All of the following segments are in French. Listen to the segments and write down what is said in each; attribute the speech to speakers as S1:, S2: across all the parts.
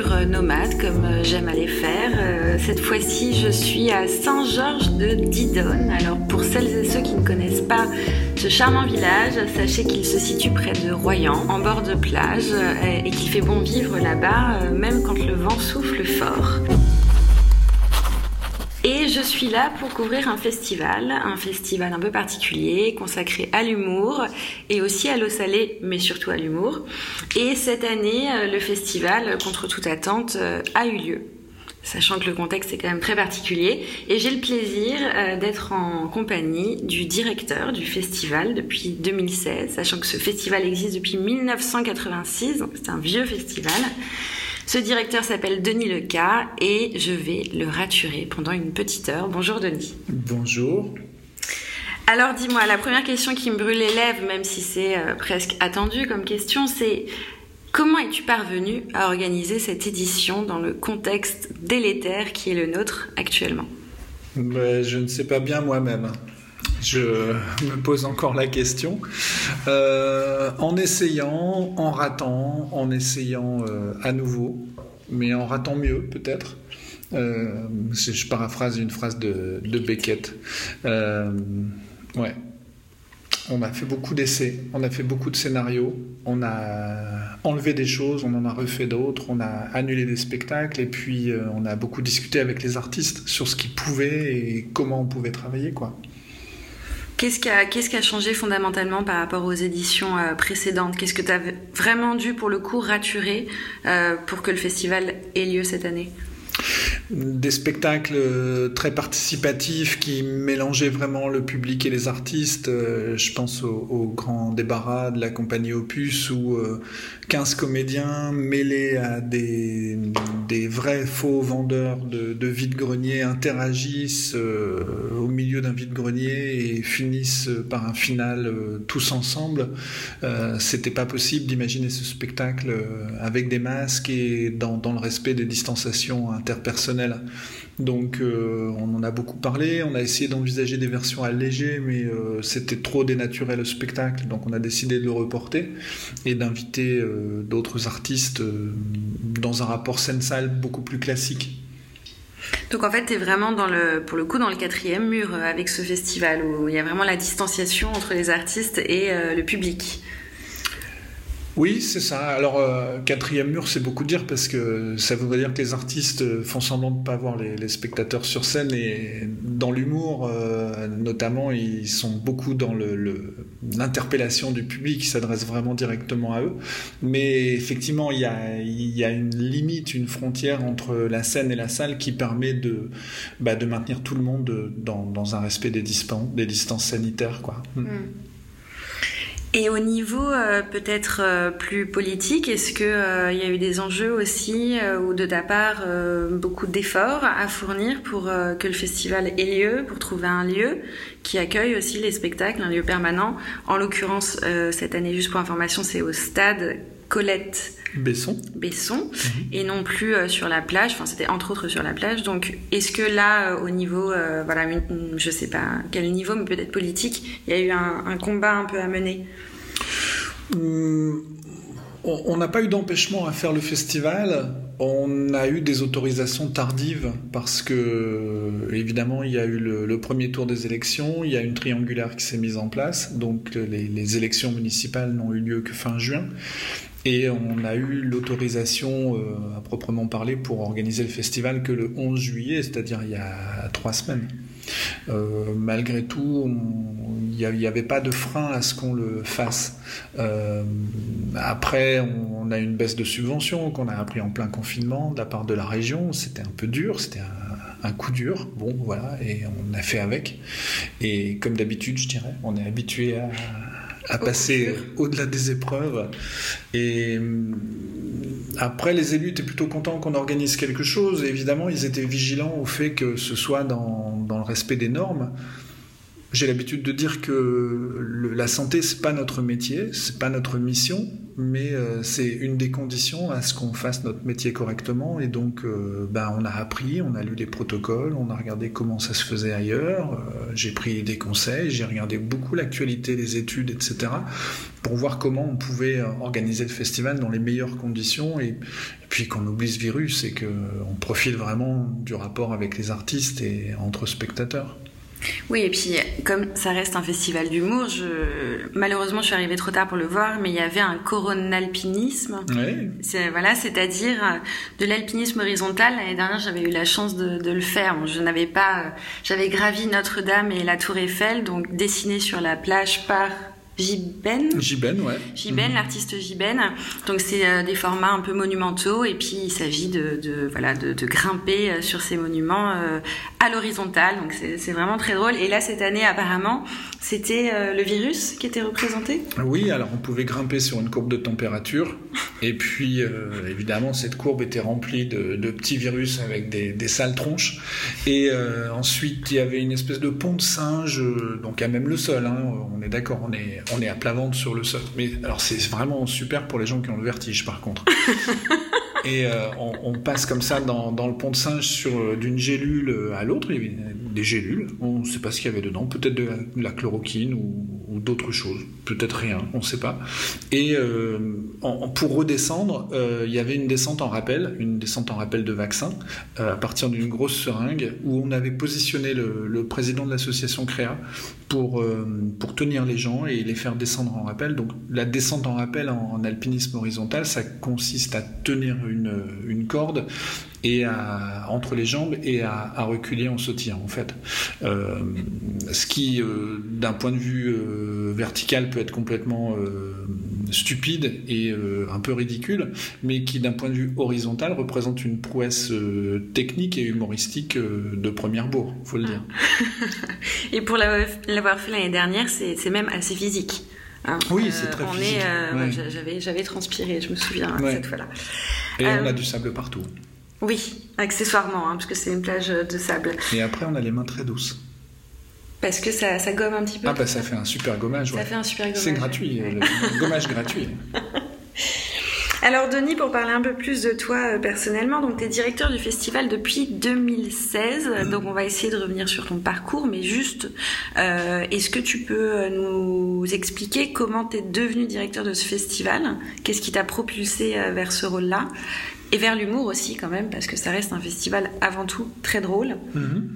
S1: numéro 18, une rature nomade comme euh, j'aime aller faire. Euh, cette fois-ci, je suis à Saint-Georges de Didonne. Alors pour celles et ceux qui ne connaissent pas ce charmant village, sachez qu'il se situe près de Royan, en bord de plage, euh, et qu'il fait bon vivre là-bas, même quand le vent souffle fort. Je suis là pour couvrir un festival, un festival un peu particulier, consacré à l'humour et aussi à l'eau salée, mais surtout à l'humour. Et cette année, euh, le festival, contre toute attente, euh, a eu lieu. Sachant que le contexte est quand même très particulier. Et j'ai le plaisir euh, d'être en compagnie du directeur du festival depuis 2016, sachant que ce festival existe depuis 1986, c'est un vieux festival. Ce directeur s'appelle Denis Leca et je vais le raturer pendant une petite heure. Bonjour Denis.
S2: Bonjour.
S1: Alors dis-moi, la première question qui me brûle les lèvres, même si c'est euh, presque attendu comme question, c'est comment es-tu parvenu à organiser cette édition dans le contexte délétère qui est le nôtre actuellement?
S2: Ben, Je ne sais pas bien moi-même. Je me pose encore la question. Euh, en essayant, en ratant, en essayant euh, à nouveau, mais en ratant mieux peut-être. Euh, je paraphrase une phrase de, de Beckett. ouais. On a fait beaucoup d'essais, on a fait beaucoup de scénarios, on a enlevé des choses, on en a refait d'autres, on a annulé des spectacles et puis on a beaucoup discuté avec les artistes sur ce qu'ils pouvaient et comment on pouvait travailler quoi.
S1: Qu'est-ce qui, a, changé fondamentalement par rapport aux éditions euh, précédentes? Qu'est-ce que tu as vraiment dû, pour le coup, raturer euh, pour que le festival ait lieu cette année?
S2: Des spectacles euh, très participatifs qui mélangeaient vraiment le public et les artistes. Euh, je pense au, grand débarras de la compagnie Opus où 15 euh, comédiens mêlés à des, vrais faux vendeurs de, de vide-grenier interagissent au milieu d'un vide-grenier et finissent par un final tous ensemble. C'était pas possible d'imaginer ce spectacle avec des masques et dans, dans le respect des distanciations interpersonnelles donc euh, on en a beaucoup parlé, on a essayé d'envisager des versions allégées, mais euh, c'était trop dénaturé le spectacle, donc on a décidé de le reporter et d'inviter euh, d'autres artistes dans un rapport scène-salle beaucoup plus classique.
S1: Donc en fait, tu es vraiment pour le coup dans le quatrième mur avec ce festival où il y a vraiment la distanciation entre les artistes et le public.
S2: Oui, c'est ça. Alors, euh, quatrième mur, c'est beaucoup dire parce que ça voudrait dire que les artistes font semblant de ne pas voir les, spectateurs sur scène et dans l'humour, euh, notamment, ils sont beaucoup dans l'interpellation du public qui s'adresse vraiment directement à eux. Mais effectivement, il y, a, une limite, une frontière entre la scène et la salle qui permet de, bah, maintenir tout le monde dans, un respect des, des distances sanitaires. Quoi. Mm.
S1: Et au niveau euh, peut-être euh, plus politique, est-ce qu'il euh, y a eu des enjeux aussi ou de ta part beaucoup d'efforts à fournir pour que le festival ait lieu, pour trouver un lieu qui accueille aussi les spectacles, un lieu permanent? En l'occurrence, cette année, juste pour information, c'est au stade Colette
S2: Besson.
S1: Besson, mhm. et non plus sur la plage. Enfin, c'était entre autres sur la plage. Donc, est-ce que là, au niveau, voilà, je sais pas quel niveau, mais peut-être politique, il y a eu un, un combat un peu à mener?
S2: Hum, on n'a pas eu d'empêchement à faire le festival. On a eu des autorisations tardives parce que, évidemment, il y a eu le, premier tour des élections, il y a une triangulaire qui s'est mise en place, donc les, les élections municipales n'ont eu lieu que fin juin. Et on a eu l'autorisation euh, à proprement parler pour organiser le festival que le 11 juillet, c'est-à-dire il y a trois semaines. Euh, malgré tout, il n'y avait pas de frein à ce qu'on le fasse. Euh, après, on, a une baisse de subventions qu'on a appris en plein confinement de la part de la région. C'était un peu dur, c'était un, coup dur. Bon, voilà, et on a fait avec. Et comme d'habitude, je dirais, on est habitué à, à passer au-delà des épreuves. Et hum, après, les élus étaient plutôt contents qu'on organise quelque chose. évidemment, ils étaient vigilants au fait que ce soit dans, dans le respect des normes. J'ai l'habitude de dire que la santé c'est pas notre métier, c'est pas notre mission, mais euh, c'est une des conditions à ce qu'on fasse notre métier correctement. Et donc, euh, ben, on a appris, on a lu les protocoles, on a regardé comment ça se faisait ailleurs. Euh, j'ai pris des conseils, j'ai regardé beaucoup l'actualité, les études, etc., pour voir comment on pouvait organiser le festival dans les meilleures conditions. Et, et puis qu'on oublie ce virus et qu'on profite vraiment du rapport avec les artistes et entre spectateurs.
S1: Oui, et puis comme ça reste un festival d'humour, je... malheureusement je suis arrivée trop tard pour le voir, mais il y avait un coronalpinisme.
S2: Oui.
S1: C'est, voilà, c'est-à-dire euh, de l'alpinisme horizontal. L'année dernière, j'avais eu la chance de, de le faire. je n'avais pas, euh, j'avais gravi Notre-Dame et la Tour Eiffel, donc dessiné sur la plage par Jiben.
S2: Jiben, ouais.
S1: Jiben, mhm. l'artiste Jiben. Donc c'est euh, des formats un peu monumentaux et puis il s'agit de, de, voilà de, de, grimper euh, sur ces monuments euh, à l'horizontale. Donc c'est vraiment très drôle. Et là cette année apparemment c'était le virus qui était représenté.
S2: Oui, alors on pouvait grimper sur une courbe de température et puis évidemment cette courbe était remplie de, de petits virus avec des, des sales tronches. Et ensuite il y avait une espèce de pont de singe, donc à même le sol. Hein, on est d'accord, on est on est à plat ventre sur le sol. Mais alors c'est vraiment super pour les gens qui ont le vertige par contre. Et euh, on, passe comme ça dans, le pont de singe sur euh, d'une gélule à l'autre. Il y avait des gélules. On ne sait pas ce qu'il y avait dedans. Peut-être de, la, chloroquine ou, d'autres choses. Peut-être rien. On ne sait pas. Et euh, pour redescendre, il y avait une descente en rappel, une descente en rappel de vaccin, à partir d'une grosse seringue où on avait positionné le, président de l'association Créa pour, pour tenir les gens et les faire descendre en rappel. Donc la descente en rappel en alpinisme horizontal, ça consiste à tenir une, corde et entre les jambes et à, reculer en sautillant en fait. Euh, ce qui, euh, d'un point de vue euh, vertical, peut être complètement stupide et un peu ridicule, mais qui, d'un point de vue horizontal, représente une prouesse technique et humoristique de première bourre, faut le dire.
S1: et pour l'avoir fait l'année dernière, c'est même assez physique.
S2: Hein. oui, c'est très physique.
S1: J'avais transpiré, je me souviens, cette fois-là.
S2: Et on a euh, du sable partout.
S1: Oui, accessoirement, hein, parce que c'est une plage de sable.
S2: Et après, on a les mains très douces.
S1: Parce que ça, ça gomme un petit peu.
S2: Ah bah ça fait un super gommage.
S1: Ça fait un super gommage.
S2: C'est gratuit, le gommage gratuit.
S1: Alors Denis, pour parler un peu plus de toi euh, personnellement, donc tu es directeur du festival depuis 2016, donc on va essayer de revenir sur ton parcours, mais juste, euh, est-ce que tu peux euh, nous expliquer comment tu es devenu directeur de ce festival? Qu'est-ce qui t'a propulsé vers ce rôle-là? Et vers l'humour aussi quand même, parce que ça reste un festival avant tout très drôle.
S2: Mm-hmm.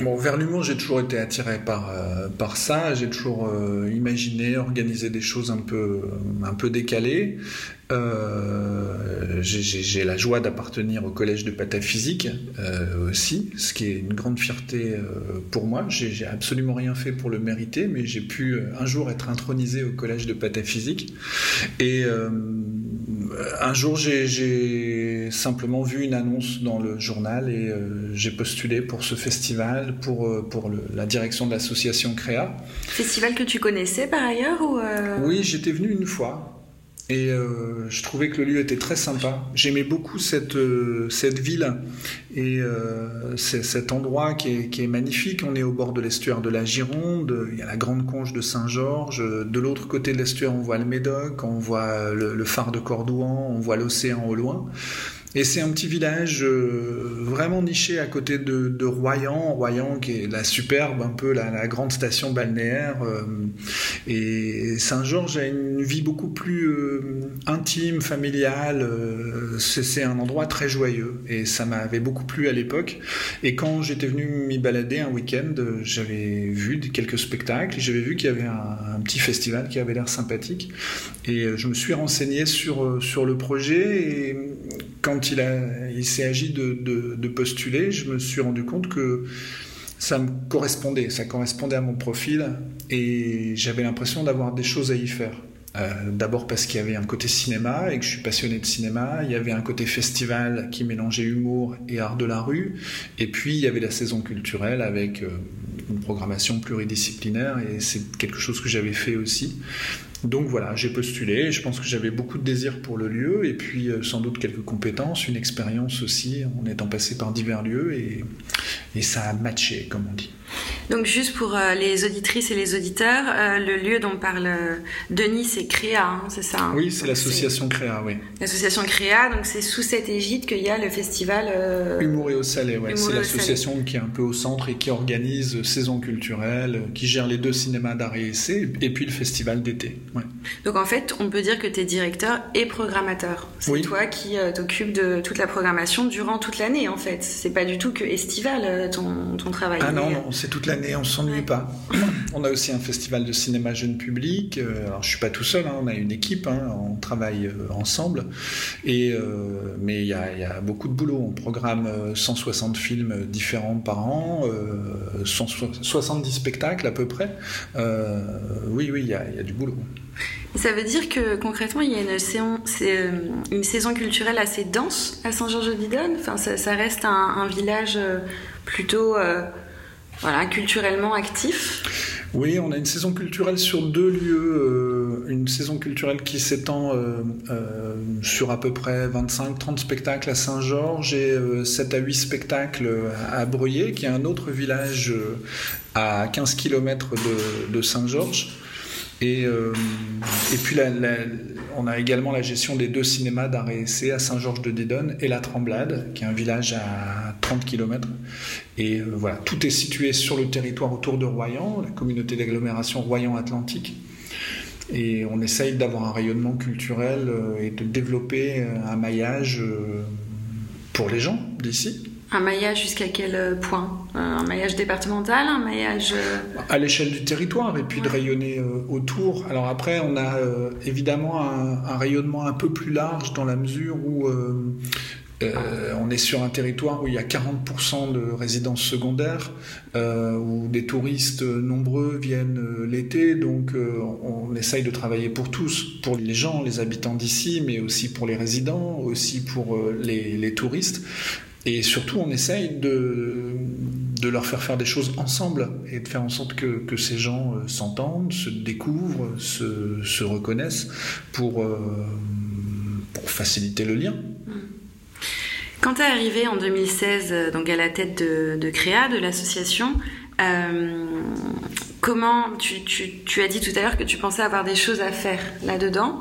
S2: Bon, vers l'humour, j'ai toujours été attiré par, euh, par ça. J'ai toujours euh, imaginé, organisé des choses un peu, un peu décalées. Euh, j'ai la joie d'appartenir au collège de pataphysique aussi, ce qui est une grande fierté pour moi. J'ai absolument rien fait pour le mériter, mais j'ai pu un jour être intronisé au collège de pataphysique. Et un jour, j'ai simplement vu une annonce dans le journal et j'ai postulé pour ce festival, pour, pour la direction de l'association Créa.
S1: Festival que tu connaissais par ailleurs ou
S2: Oui, j'étais venu une fois. Et euh, je trouvais que le lieu était très sympa. J'aimais beaucoup cette, euh, cette ville et euh, cet endroit qui est, magnifique. On est au bord de l'estuaire de la Gironde, il y a la grande conche de Saint-Georges. De l'autre côté de l'estuaire, on voit le Médoc, on voit le phare de Cordouan, on voit l'océan au loin. Et c'est un petit village euh, vraiment niché à côté de, Royan, Royan qui est la superbe, un peu la, grande station balnéaire. Euh, et Saint-Georges a une vie beaucoup plus euh, intime, familiale. c'est un endroit très joyeux et ça m'avait beaucoup plu à l'époque. Et quand j'étais venu m'y balader un week-end, j'avais vu quelques spectacles, j'avais vu qu'il y avait un, un, petit festival qui avait l'air sympathique. Et je me suis renseigné sur, sur le projet et quand il, s'est agi de, postuler, je me suis rendu compte que ça me correspondait, ça correspondait à mon profil et j'avais l'impression d'avoir des choses à y faire. Euh, d'abord parce qu'il y avait un côté cinéma et que je suis passionné de cinéma. Il y avait un côté festival qui mélangeait humour et art de la rue. Et puis il y avait la saison culturelle avec euh, une programmation pluridisciplinaire et c'est quelque chose que j'avais fait aussi. Donc voilà, j'ai postulé. Je pense que j'avais beaucoup de désir pour le lieu et puis euh, sans doute quelques compétences, une expérience aussi en étant passé par divers lieux et, et ça a matché, comme on dit.
S1: Donc juste pour euh, les auditrices et les auditeurs, euh, le lieu dont parle euh, Denis, c'est Créa, hein, c'est ça hein
S2: Oui, c'est l'association Créa, oui.
S1: L'association Créa, donc c'est sous cette égide qu'il y a le festival...
S2: Humour et au Salé, ouais. c'est l'association qui est un peu au centre et qui organise saison culturelle, qui gère les deux cinémas d'art et essai, et puis le festival d'été. Ouais.
S1: Donc en fait, on peut dire que tu es directeur et programmateur. C'est toi qui t'occupes de toute la programmation durant toute l'année, en fait. C'est pas du tout que estival, ton, ton travail.
S2: Ah non, non, c'est toute l'année, on s'ennuie pas. On a aussi un festival de cinéma jeune public. Euh, alors je suis pas tout seul, hein, on a une équipe, hein, on travaille euh, ensemble. Et euh, mais il y, a, beaucoup de boulot. On programme 160 films différents par an, 170 spectacles à peu près. oui, oui, il y, a, du boulot.
S1: Ça veut dire que concrètement, il y a une saison, saison culturelle assez dense à Saint-Georges-de-Didonne. Enfin, ça, reste un, village plutôt voilà, culturellement actif
S2: Oui, on a une saison culturelle sur deux lieux. Euh, une saison culturelle qui s'étend euh, euh, sur à peu près 25-30 spectacles à Saint-Georges et 7 à 8 spectacles à Breuillet, qui est un autre village à 15 km de Saint-Georges. Et, et puis on a également la gestion des deux cinémas d'art et essai à Saint-Georges-de-Dédonne et La Tremblade, qui est un village à 30 km. Et euh, voilà, tout est situé sur le territoire autour de Royan, la communauté d'agglomération Royan-Atlantique. Et on essaye d'avoir un rayonnement culturel euh, et de développer euh, un maillage pour les gens d'ici.
S1: Un maillage jusqu'à quel point? Un maillage départemental Un maillage...
S2: À l'échelle du territoire et puis de rayonner autour. Alors après, on a évidemment un, un, rayonnement un peu plus large dans la mesure où euh, on est sur un territoire où il y a 40% de résidences secondaires, euh, où des touristes nombreux viennent euh, l'été, donc on, essaye de travailler pour tous, pour les gens, les habitants d'ici, mais aussi pour les résidents, aussi pour les, touristes. Et surtout, on essaye de, leur faire faire des choses ensemble et de faire en sorte que, ces gens s'entendent, se découvrent, se, reconnaissent pour, pour faciliter le lien.
S1: Quand tu es arrivé en 2016 euh, donc à la tête de, Créa, de l'association, euh, comment tu, as dit tout à l'heure que tu pensais avoir des choses à faire là-dedans?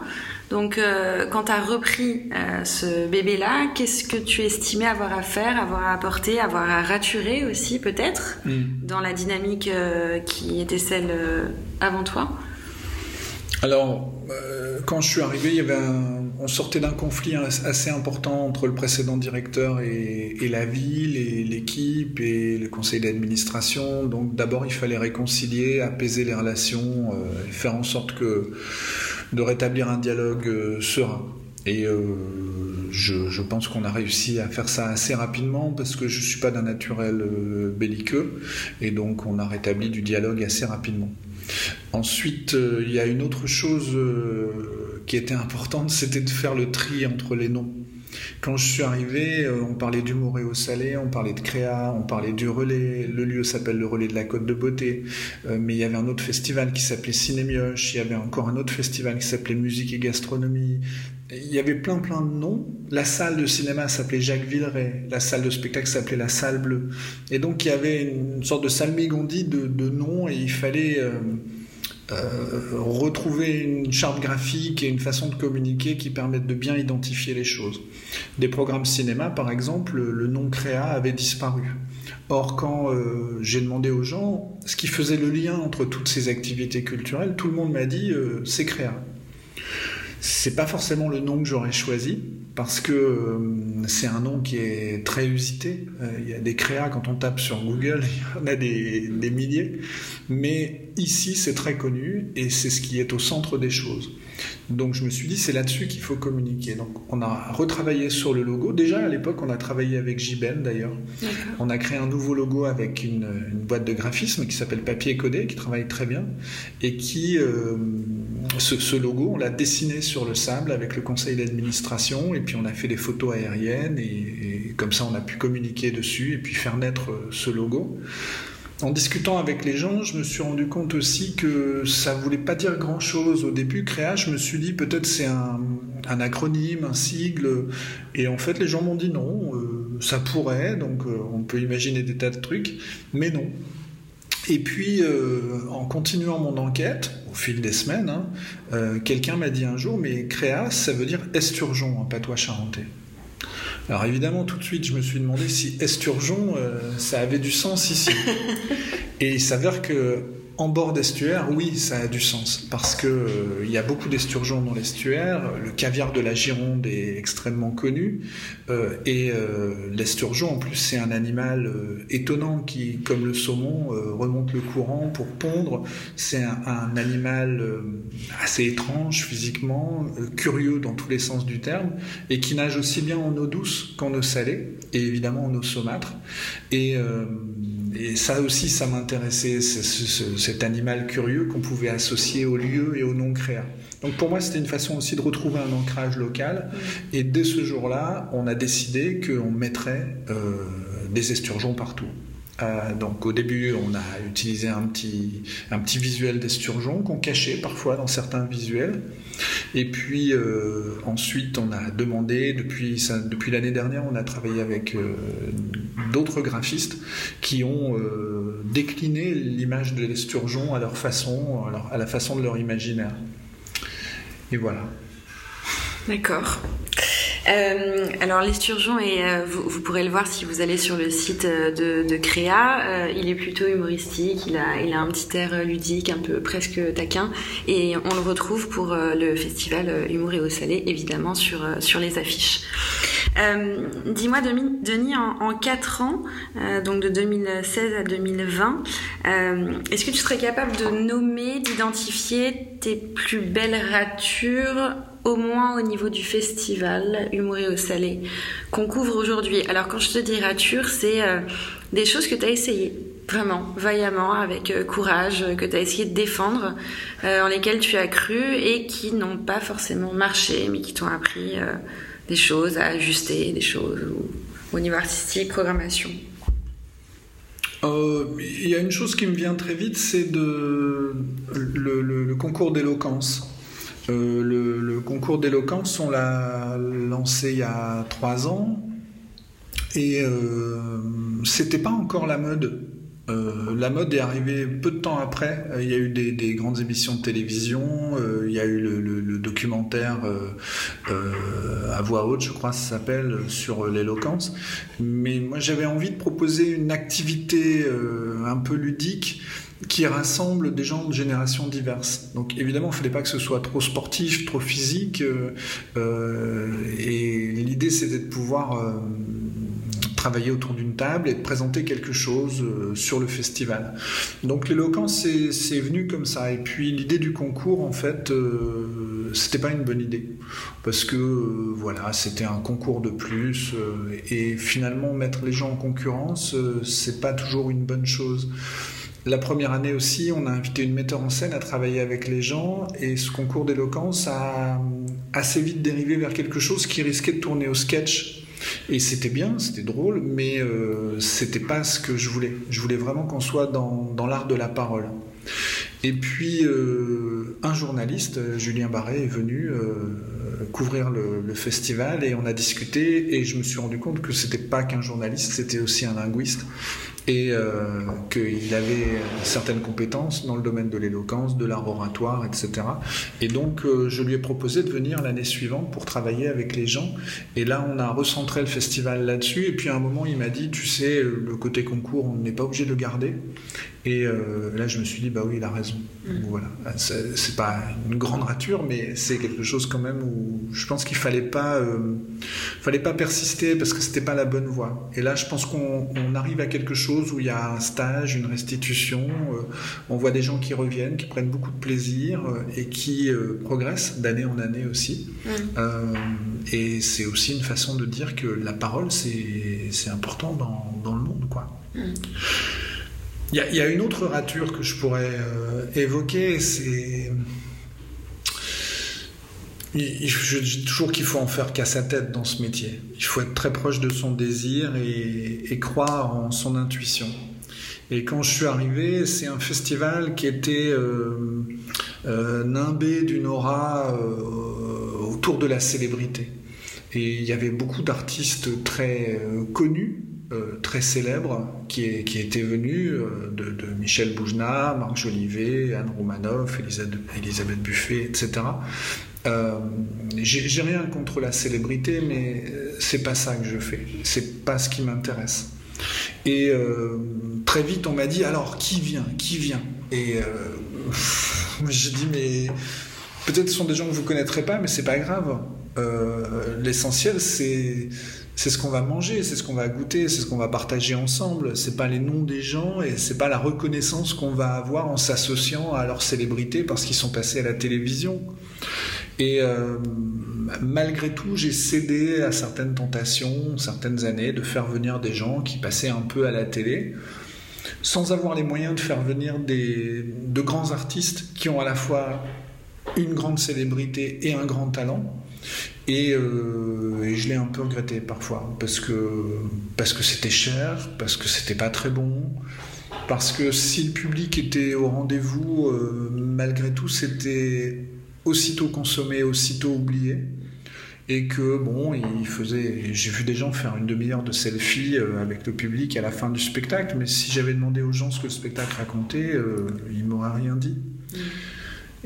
S1: Donc, euh, quand tu as repris ce bébé-là, qu'est-ce que tu estimais avoir à faire, avoir à apporter, avoir à raturer aussi, peut-être, mm. dans la dynamique qui était celle avant toi?
S2: Alors, quand je suis arrivé, il y avait on sortait d'un conflit assez important entre le précédent directeur et, la ville, et l'équipe et le conseil d'administration. Donc d'abord, il fallait réconcilier, apaiser les relations, euh, faire en sorte que de rétablir un dialogue euh, serein. Et euh, je, pense qu'on a réussi à faire ça assez rapidement parce que je ne suis pas d'un naturel belliqueux et donc on a rétabli du dialogue assez rapidement. Ensuite, il y a une autre chose qui était importante, c'était de faire le tri entre les noms. Quand je suis arrivé, euh, on parlait d'humour et au salé, on parlait de créa, on parlait du relais. Le lieu s'appelle le relais de la Côte de Beauté, euh, mais il y avait un autre festival qui s'appelait Cinémioche, il y avait encore un autre festival qui s'appelait Musique et Gastronomie. Il y avait plein plein de noms. La salle de cinéma s'appelait Jacques Villeray, la salle de spectacle s'appelait la Salle Bleue. Et donc il y avait une sorte de salmigondie de, de noms et il fallait... Euh, euh, retrouver une charte graphique et une façon de communiquer qui permettent de bien identifier les choses. Des programmes cinéma, par exemple, le nom créa avait disparu. Or, quand euh, j'ai demandé aux gens ce qui faisait le lien entre toutes ces activités culturelles, tout le monde m'a dit euh, c'est créa. C'est pas forcément le nom que j'aurais choisi parce que c'est un nom qui est très usité. Il y a des créas quand on tape sur Google, il y en a des, des milliers. Mais ici, c'est très connu et c'est ce qui est au centre des choses. Donc je me suis dit, c'est là-dessus qu'il faut communiquer. Donc on a retravaillé sur le logo. Déjà à l'époque, on a travaillé avec JBEN d'ailleurs. On a créé un nouveau logo avec une, boîte de graphisme qui s'appelle Papier Codé, qui travaille très bien. Et qui, euh, ce, logo, on l'a dessiné sur le sable avec le conseil d'administration. Et puis on a fait des photos aériennes. Et, et, comme ça, on a pu communiquer dessus et puis faire naître ce logo. En discutant avec les gens, je me suis rendu compte aussi que ça voulait pas dire grand-chose. Au début, Créa, je me suis dit peut-être c'est un, acronyme, un sigle. Et en fait, les gens m'ont dit non, euh, ça pourrait, donc euh, on peut imaginer des tas de trucs, mais non. Et puis, euh, en continuant mon enquête, au fil des semaines, hein, quelqu'un m'a dit un jour, mais Créa, ça veut dire esturgeon en patois charentais? Alors évidemment, tout de suite, je me suis demandé si esturgeon, euh, ça avait du sens ici. Et il s'avère que en bord d'estuaire, oui, ça a du sens, parce que euh, il y a beaucoup d'esturgeons dans l'estuaire. Le caviar de la Gironde est extrêmement connu, euh, et euh, l'esturgeon, en plus, c'est un animal étonnant qui, comme le saumon, remonte le courant pour pondre. C'est un, animal assez étrange physiquement, curieux dans tous les sens du terme, et qui nage aussi bien en eau douce qu'en eau salée, et évidemment en eau saumâtre. Et et ça aussi, ça m'intéressait, cet animal curieux qu'on pouvait associer au lieu et au nom créa. Donc pour moi, c'était une façon aussi de retrouver un ancrage local. Et dès ce jour-là, on a décidé qu'on mettrait euh, des esturgeons partout. Euh, donc au début, on a utilisé un petit, un petit visuel d'esturgeon qu'on cachait parfois dans certains visuels. Et puis euh, ensuite, on a demandé, depuis, depuis l'année dernière, on a travaillé avec euh, d'autres graphistes qui ont décliné l'image de l'esturgeon à leur façon, à la façon de leur imaginaire. Et voilà.
S1: D'accord. Euh, alors l'esturgeon, et euh, vous, pourrez le voir si vous allez sur le site euh, de, Créa, il est plutôt humoristique, il a, un petit air ludique, un peu presque taquin, et on le retrouve pour le festival Humour et au Salé, évidemment, sur, sur les affiches. Dis-moi, Denis, en, en 4 ans, donc de 2016 à 2020, est-ce que tu serais capable de nommer, d'identifier tes plus belles ratures au moins au niveau du festival Humour et au Salé qu'on couvre aujourd'hui. Alors quand je te dis rature, c'est euh, des choses que tu as essayées vraiment vaillamment avec euh, courage que tu as essayé de défendre euh, en lesquelles tu as cru et qui n'ont pas forcément marché mais qui t'ont appris des choses à ajuster, des choses au niveau artistique, programmation.
S2: Il y a une chose qui me vient très vite, c'est le concours d'éloquence. Euh, le, concours d'éloquence, on l'a lancé il y a trois ans et euh, c'était pas encore la mode. Euh, la mode est arrivée peu de temps après. Il y a eu des, grandes émissions de télévision, il y a eu le, documentaire à voix haute, je crois, ça s'appelle, sur l'éloquence. Mais moi, j'avais envie de proposer une activité un peu ludique qui rassemble des gens de générations diverses. Donc évidemment, il ne fallait pas que ce soit trop sportif, trop physique. Euh, euh, et l'idée, c'était de pouvoir euh, travailler autour d'une table et de présenter quelque chose sur le festival. Donc l'éloquence, c'est venu comme ça. Et puis l'idée du concours, en fait, c'était pas une bonne idée. Parce que, voilà, c'était un concours de plus. et finalement, mettre les gens en concurrence, c'est pas toujours une bonne chose. La première année aussi, on a invité une metteur en scène à travailler avec les gens et ce concours d'éloquence a assez vite dérivé vers quelque chose qui risquait de tourner au sketch. Et c'était bien, c'était drôle, mais euh, c'était pas ce que je voulais. Je voulais vraiment qu'on soit dans, l'art de la parole. Et puis, euh, un journaliste, Julien Barré, est venu euh, couvrir le, le, festival et on a discuté. Et je me suis rendu compte que c'était pas qu'un journaliste, c'était aussi un linguiste et euh, qu'il avait certaines compétences dans le domaine de l'éloquence, de l'art oratoire, etc. Et donc euh, je lui ai proposé de venir l'année suivante pour travailler avec les gens. Et là, on a recentré le festival là-dessus. Et puis à un moment, il m'a dit, tu sais, le côté concours, on n'est pas obligé de le garder. Et euh, là, je me suis dit, bah oui, il a raison. Mm. Voilà. C'est pas une grande rature, mais c'est quelque chose quand même où je pense qu'il fallait pas, euh, fallait pas persister parce que c'était pas la bonne voie. Et là, je pense qu'on arrive à quelque chose où il y a un stage, une restitution. Euh, on voit des gens qui reviennent, qui prennent beaucoup de plaisir et qui progressent d'année en année aussi. Mm. et c'est aussi une façon de dire que la parole, c'est important dans, dans, le monde, quoi. Mm. Il y, a une autre rature que je pourrais euh, évoquer, c'est. Je dis toujours qu'il faut en faire qu'à sa tête dans ce métier. Il faut être très proche de son désir et, croire en son intuition. Et quand je suis arrivé, c'est un festival qui était nimbé d'une aura autour de la célébrité. Et il y avait beaucoup d'artistes très connus euh, très célèbres qui, étaient venus, euh, de, Michel Boujna, Marc Jolivet, Anne Romanoff, Elisabeth, Buffet, etc. Euh, J'ai rien contre la célébrité, mais c'est pas ça que je fais. C'est pas ce qui m'intéresse. Et euh, très vite, on m'a dit alors qui vient Qui vient? Et j'ai dit mais peut-être ce sont des gens que vous connaîtrez pas, mais c'est pas grave. L'essentiel, c'est c'est ce qu'on va manger, c'est ce qu'on va goûter, c'est ce qu'on va partager ensemble. C'est pas les noms des gens et c'est pas la reconnaissance qu'on va avoir en s'associant à leur célébrité parce qu'ils sont passés à la télévision. Et euh, malgré tout, j'ai cédé à certaines tentations, certaines années, de faire venir des gens qui passaient un peu à la télé, sans avoir les moyens de faire venir des, de grands artistes qui ont à la fois une grande célébrité et un grand talent. Euh, et, je l'ai un peu regretté parfois parce que parce que c'était cher, parce que c'était pas très bon, parce que si le public était au rendez-vous, euh, malgré tout, c'était aussitôt consommé, aussitôt oublié. Et que bon, il faisait. J'ai vu des gens faire une demi-heure de selfie euh, avec le public à la fin du spectacle, mais si j'avais demandé aux gens ce que le spectacle racontait, ils m'auraient rien dit. Mm.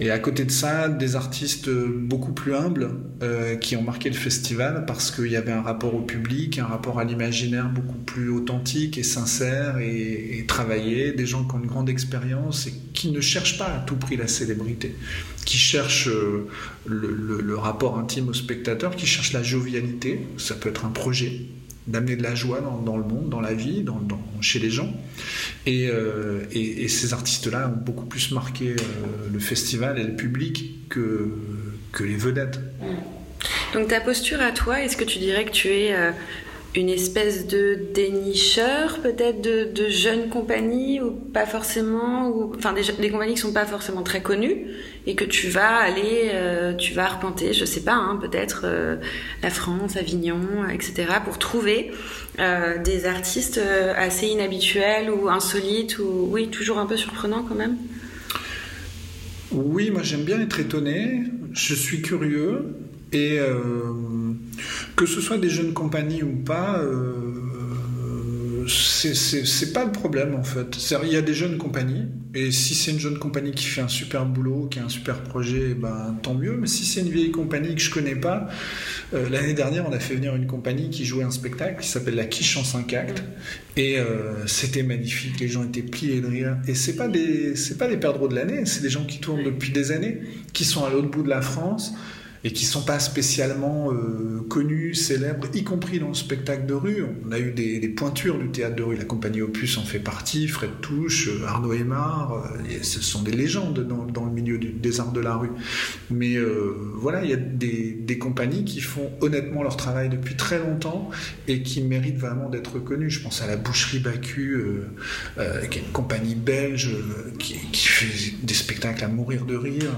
S2: Et à côté de ça, des artistes beaucoup plus humbles euh, qui ont marqué le festival parce qu'il y avait un rapport au public, un rapport à l'imaginaire beaucoup plus authentique et sincère et, travaillé, des gens qui ont une grande expérience et qui ne cherchent pas à tout prix la célébrité, qui cherchent euh, le, rapport intime au spectateur, qui cherchent la jovialité, ça peut être un projet, d'amener de la joie dans, le monde, dans la vie, dans, chez les gens. Euh, et, ces artistes-là ont beaucoup plus marqué euh, le festival et le public que, que les vedettes.
S1: Donc ta posture à toi, est-ce que tu dirais que tu es euh, une espèce de dénicheur peut-être de, jeunes compagnies ou pas forcément enfin des, compagnies qui sont pas forcément très connues et que tu vas aller euh, tu vas arpenter je sais pas hein, peut-être euh, la France Avignon etc pour trouver euh, des artistes assez inhabituels ou insolites ou oui toujours un peu surprenants quand même?
S2: Oui moi j'aime bien être étonné. Je suis curieux et que ce soit des jeunes compagnies ou pas, euh, c'est pas le problème en fait. Il y a des jeunes compagnies, et si c'est une jeune compagnie qui fait un super boulot, qui a un super projet, ben, tant mieux. Mais si c'est une vieille compagnie que je connais pas, euh, l'année dernière, on a fait venir une compagnie qui jouait un spectacle qui s'appelle La Quiche en 5 actes, et euh, c'était magnifique. Les gens étaient pliés de rire. Et c'est pas des, c'est pas les perdreaux de l'année, c'est des gens qui tournent depuis des années, qui sont à l'autre bout de la France et qui sont pas spécialement euh, connus, célèbres, y compris dans le spectacle de rue. On a eu des, pointures du théâtre de rue. La compagnie Opus en fait partie, Fred Touche, euh, Arnaud Aymar. Euh, ce sont des légendes dans, le milieu des arts de la rue. Mais voilà, il y a des, compagnies qui font honnêtement leur travail depuis très longtemps et qui méritent vraiment d'être connues. Je pense à la Boucherie Bacu, qui est une compagnie belge qui, fait des spectacles à mourir de rire.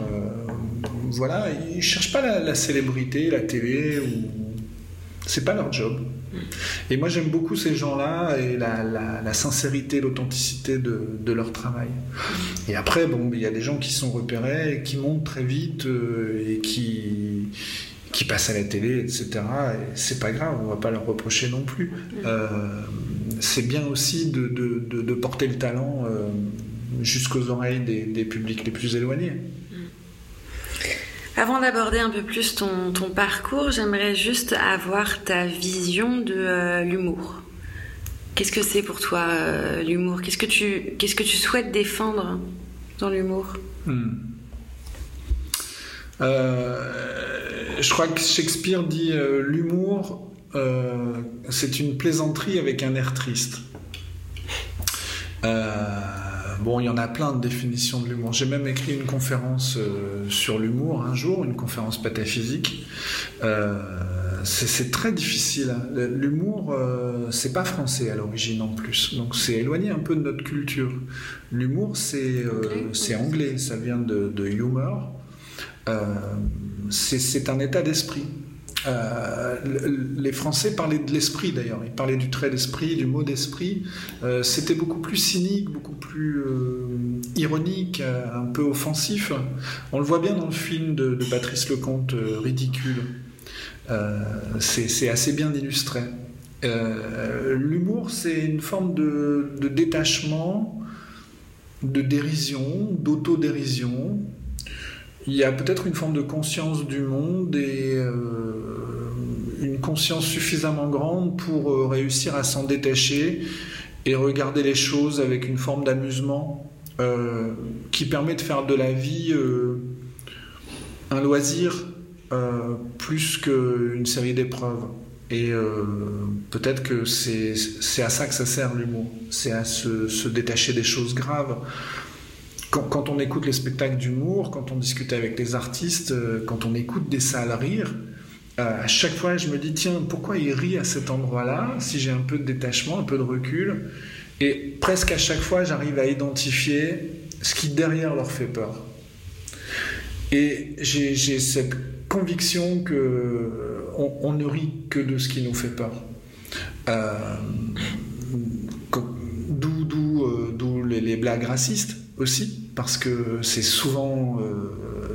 S2: Voilà, ils cherchent pas la la, célébrité, la télé, ou... c'est pas leur job. Et moi j'aime beaucoup ces gens-là et la, sincérité, l'authenticité de, leur travail. Et après, bon, il y a des gens qui sont repérés, qui montent très vite euh, et qui, qui passent à la télé, etc. Et c'est pas grave, on va pas leur reprocher non plus. Euh, c'est bien aussi de, porter le talent euh, jusqu'aux oreilles des publics les plus éloignés.
S1: Avant d'aborder un peu plus ton, parcours, j'aimerais juste avoir ta vision de euh, l'humour. Qu'est-ce que c'est pour toi euh, l'humour? Qu'est-ce que tu qu'est-ce que tu souhaites défendre dans l'humour? Hmm.
S2: euh, Je crois que Shakespeare dit l'humour c'est une plaisanterie avec un air triste. Bon, il y en a plein de définitions de l'humour. J'ai même écrit une conférence euh, sur l'humour un jour, une conférence pataphysique. Euh, c'est très difficile. Hein. L'humour, euh, c'est pas français à l'origine en plus, donc c'est éloigné un peu de notre culture. L'humour, c'est anglais. anglais, ça vient de, de humor. c'est un état d'esprit. Euh, les Français parlaient de l'esprit d'ailleurs, ils parlaient du trait d'esprit, du mot d'esprit. Euh, c'était beaucoup plus cynique, beaucoup plus euh, ironique, un peu offensif. On le voit bien dans le film de, Patrice Lecomte, Ridicule. c'est assez bien illustré. L'humour, c'est une forme de, de, détachement, de dérision, d'autodérision. Il y a peut-être une forme de conscience du monde et une conscience suffisamment grande pour euh, réussir à s'en détacher et regarder les choses avec une forme d'amusement euh, qui permet de faire de la vie euh, un loisir plus qu'une série d'épreuves. Et peut-être que c'est à ça que ça sert l'humour, c'est à se, détacher des choses graves. Quand, on écoute les spectacles d'humour, quand on discute avec les artistes, quand on écoute des salles rire, euh, à chaque fois, je me dis, tiens, pourquoi il rit à cet endroit-là Si j'ai un peu de détachement, un peu de recul? Et presque à chaque fois, j'arrive à identifier ce qui derrière leur fait peur. Et j'ai cette conviction que on, ne rit que de ce qui nous fait peur. Euh, D'où euh, les, les, blagues racistes aussi, parce que c'est souvent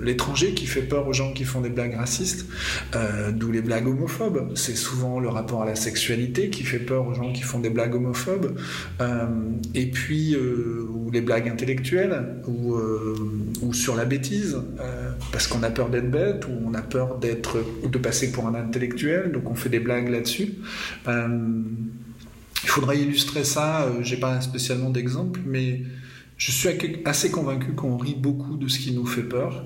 S2: l'étranger qui fait peur aux gens qui font des blagues racistes, euh, d'où les blagues homophobes. C'est souvent le rapport à la sexualité qui fait peur aux gens qui font des blagues homophobes, euh, et puis euh, ou les blagues intellectuelles, ou, ou sur la bêtise, parce qu'on a peur d'être bête, ou on a peur d'être de passer pour un intellectuel, donc on fait des blagues là-dessus. il faudrait illustrer ça. J'ai pas spécialement d'exemple, mais je suis assez convaincu qu'on rit beaucoup de ce qui nous fait peur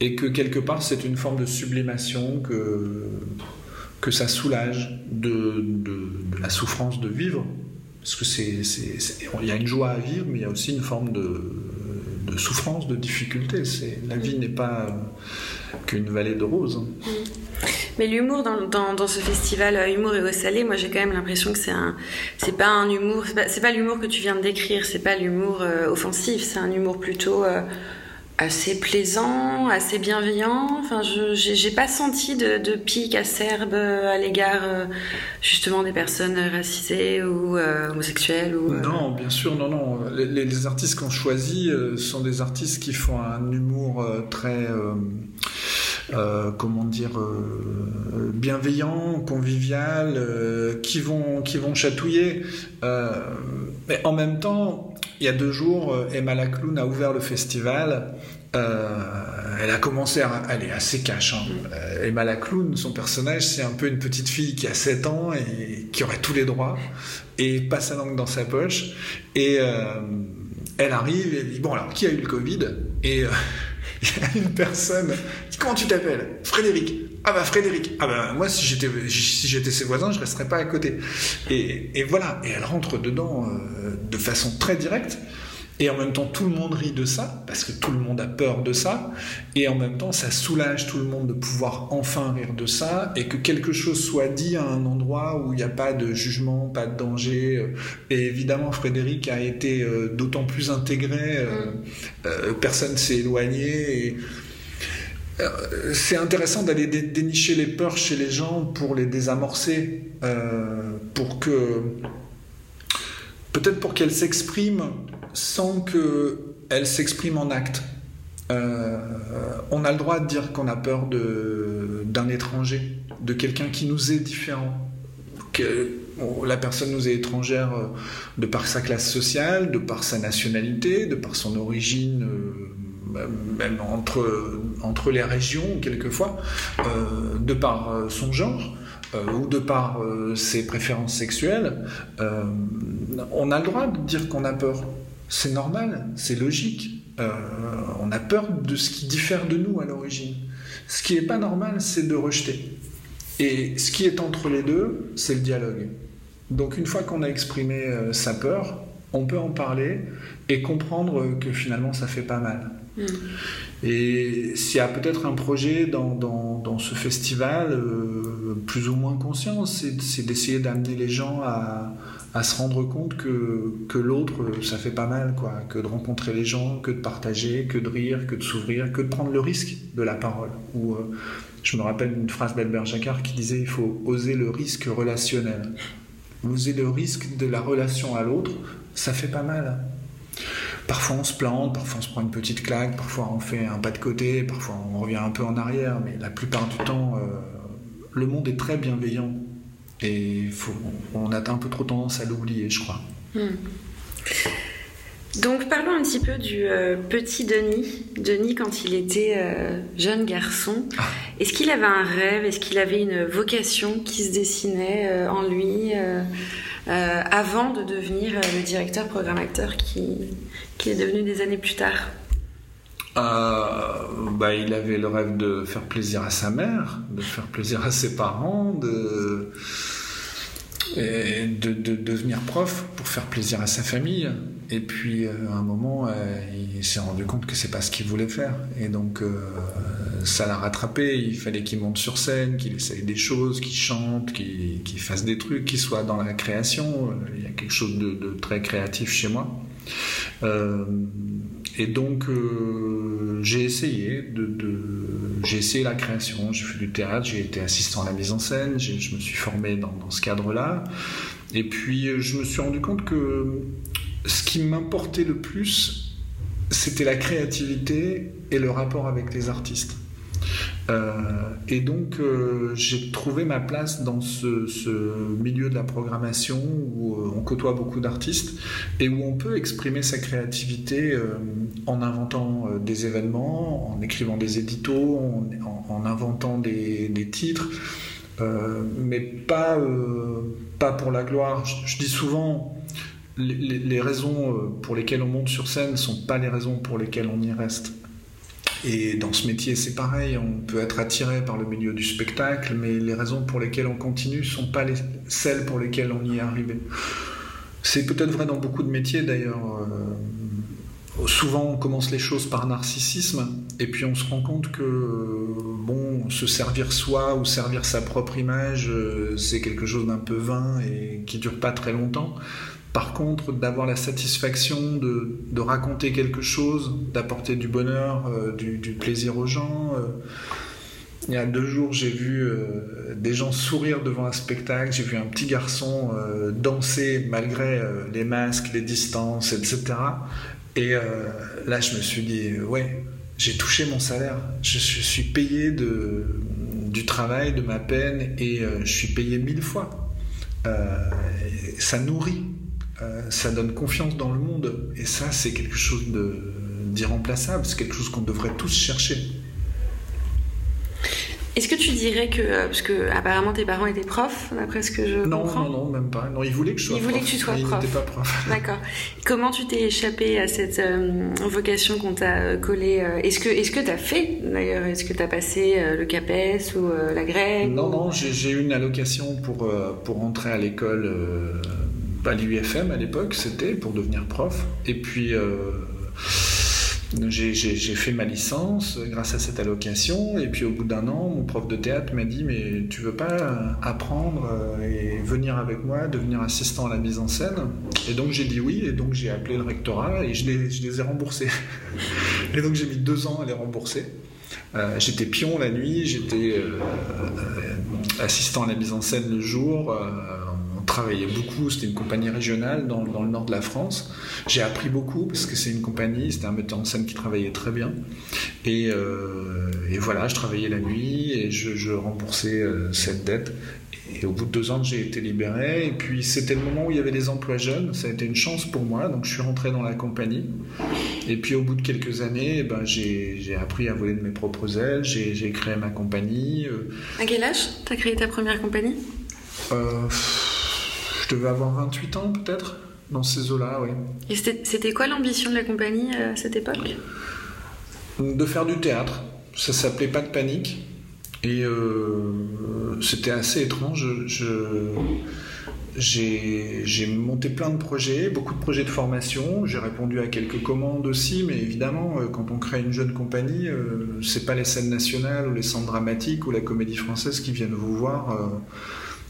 S2: et que quelque part c'est une forme de sublimation que, que ça soulage de, de, la souffrance de vivre. Parce que c'est, il y a une joie à vivre, mais il y a aussi une forme de, de souffrance, de difficulté. La vie n'est pas qu'une vallée de roses.
S1: Mais l'humour dans, dans, ce festival euh, Humour et au salé, moi j'ai quand même l'impression que c'est un, c'est pas un humour, c'est pas, l'humour que tu viens de décrire, c'est pas l'humour euh, offensif, c'est un humour plutôt euh, assez plaisant, assez bienveillant. Enfin, je n'ai pas senti de, de pique acerbe à l'égard euh, justement des personnes racisées ou euh, homosexuelles.
S2: Euh, Non, bien sûr, non, non. Les artistes qu'on choisit sont des artistes qui font un humour très euh, comment dire, euh, bienveillants, convivial, euh, qui, vont, qui vont chatouiller. mais en même temps, il y a deux jours, Emma Lacloun a ouvert le festival. elle a commencé à... Est assez cash. Hein. Emma Lacloun, son personnage, c'est un peu une petite fille qui a 7 ans et qui aurait tous les droits et passe sa langue dans sa poche. Et elle arrive et dit, bon alors, qui a eu le Covid? Et il y a une personne. Comment tu t'appelles? Frédéric. Ah bah Frédéric. Ah bah moi si j'étais si j'étais ses voisins, je resterais pas à côté. Et, voilà. Et elle rentre dedans euh, de façon très directe. Et en même temps, tout le monde rit de ça, parce que tout le monde a peur de ça. Et en même temps, ça soulage tout le monde de pouvoir enfin rire de ça, et que quelque chose soit dit à un endroit où il n'y a pas de jugement, pas de danger. Et évidemment, Frédéric a été euh, d'autant plus intégré, euh, mm. euh, personne s'est éloigné. Et, c'est intéressant d'aller dénicher les peurs chez les gens pour les désamorcer, pour que peut-être pour qu'elles s'expriment sans qu'elle s'exprime en acte. Euh, on a le droit de dire qu'on a peur d'un étranger, de quelqu'un qui nous est différent. La personne nous est étrangère euh, de par sa classe sociale, de par sa nationalité, de par son origine, euh, même entre, entre les régions quelquefois, de par son genre. ou de par ses préférences sexuelles, on a le droit de dire qu'on a peur. C'est normal, c'est logique. Euh, on a peur de ce qui diffère de nous à l'origine. Ce qui n'est pas normal, c'est de rejeter. Et ce qui est entre les deux, c'est le dialogue. Donc une fois qu'on a exprimé euh, sa peur, on peut en parler et comprendre que finalement ça fait pas mal. Hmm. Et s'il y a peut-être un projet dans, dans, ce festival, euh, plus ou moins conscient, c'est d'essayer d'amener les gens à, à se rendre compte que, que l'autre, ça fait pas mal, quoi, que de rencontrer les gens, que de partager, que de rire, que de s'ouvrir, que de prendre le risque de la parole, ou, euh, Je me rappelle d'une phrase d'Albert Jacquard qui disait il faut oser le risque relationnel. Oser le risque de la relation à l'autre, ça fait pas mal. Parfois on se plante, parfois on se prend une petite claque, parfois on fait un pas de côté, parfois on revient un peu en arrière, mais la plupart du temps, euh, le monde est très bienveillant et on a un peu trop tendance à l'oublier, je crois. Hmm.
S1: Donc parlons un petit peu du euh, petit Denis. Denis quand il était euh, jeune garçon. Ah. Est-ce qu'il avait un rêve? Est-ce qu'il avait une vocation qui se dessinait en lui avant de devenir le directeur programmateur qui, qui est devenu des années plus tard?
S2: euh, bah, il avait le rêve de faire plaisir à sa mère, de faire plaisir à ses parents, de, de, devenir prof pour faire plaisir à sa famille. Et puis, euh, à un moment, euh, il s'est rendu compte que c'est pas ce qu'il voulait faire. Et donc, ça l'a rattrapé. Il fallait qu'il monte sur scène, qu'il essaye des choses, qu'il chante, qu'il fasse des trucs, qu'il soit dans la création. Il y a quelque chose de très créatif chez moi. Euh, et donc euh, j'ai essayé de, j'ai essayé la création, j'ai fait du théâtre, j'ai été assistant à la mise en scène, je me suis formé dans, dans ce cadre-là. Et puis je me suis rendu compte que ce qui m'importait le plus, c'était la créativité et le rapport avec les artistes. Euh, et donc, euh, j'ai trouvé ma place dans ce, milieu de la programmation où euh, on côtoie beaucoup d'artistes et où on peut exprimer sa créativité en inventant des événements, en écrivant des éditos, en, inventant des, titres, mais pas, pas pour la gloire. Je, dis souvent, les, les, raisons pour lesquelles on monte sur scène ne sont pas les raisons pour lesquelles on y reste. Et dans ce métier, c'est pareil, on peut être attiré par le milieu du spectacle, mais les raisons pour lesquelles on continue ne sont pas les, celles pour lesquelles on y est arrivé. C'est peut-être vrai dans beaucoup de métiers d'ailleurs. Euh, souvent, on commence les choses par narcissisme, et puis on se rend compte que, bon, se servir soi ou servir sa propre image, euh, c'est quelque chose d'un peu vain et qui dure pas très longtemps. Par contre, d'avoir la satisfaction de, raconter quelque chose, d'apporter du bonheur, euh, du, plaisir aux gens. Euh, il y a deux jours, j'ai vu euh, des gens sourire devant un spectacle, j'ai vu un petit garçon danser malgré les masques, les distances, etc. Et là, je me suis dit, ouais, j'ai touché mon salaire, je, suis payé du travail, de ma peine, et je suis payé mille fois. ça nourrit euh, ça donne confiance dans le monde. Et ça, c'est quelque chose d'irremplaçable. C'est quelque chose qu'on devrait tous chercher.
S1: Est-ce que tu dirais que, euh, parce que apparemment tes parents étaient profs, d'après ce que je
S2: non,
S1: comprends
S2: Non, non, même pas. Non, ils voulaient que je sois
S1: ils prof. Ils voulaient que tu sois prof.
S2: Ils n'étaient pas prof.
S1: D'accord. Comment tu t'es échappé à cette euh, vocation qu'on t'a collée Est-ce que est-ce que t'as fait d'ailleurs Est-ce que tu as passé le CAPES ou la grecque
S2: Non, non, j'ai eu une allocation pour pour rentrer à l'école à l'UFM à l'époque, c'était pour devenir prof. Et puis euh, j'ai fait ma licence grâce à cette allocation. Et puis au bout d'un an, mon prof de théâtre m'a dit Mais tu veux pas apprendre euh, et venir avec moi, devenir assistant à la mise en scène? Et donc j'ai dit oui. Et donc j'ai appelé le rectorat et je les, ai remboursés. et donc j'ai mis deux ans à les rembourser. Euh, j'étais pion la nuit, j'étais assistant à la mise en scène le jour, travaillait beaucoup, c'était une compagnie régionale dans, le nord de la France. J'ai appris beaucoup parce que c'est une compagnie, c'était un metteur en scène qui travaillait très bien. Et, euh, voilà, je travaillais la nuit et je, remboursais euh, cette dette. Et au bout de deux ans, j'ai été libéré. Et puis c'était le moment où il y avait des emplois jeunes. Ça a été une chance pour moi. Donc je suis rentré dans la compagnie. Et puis au bout de quelques années, eh ben, j'ai appris à voler de mes propres ailes. J'ai créé ma compagnie.
S1: Euh. À quel âge tu as créé ta première compagnie?
S2: Je devais avoir 28 ans peut-être, dans ces eaux-là, oui.
S1: Et c'était quoi l'ambition de la compagnie euh, à cette époque?
S2: De faire du théâtre. Ça s'appelait Pas de panique. Et euh, c'était assez étrange. j'ai monté plein de projets, beaucoup de projets de formation. J'ai répondu à quelques commandes aussi, mais évidemment, euh, quand on crée une jeune compagnie, c'est pas les scènes nationales ou les centres dramatiques ou la comédie française qui viennent vous voir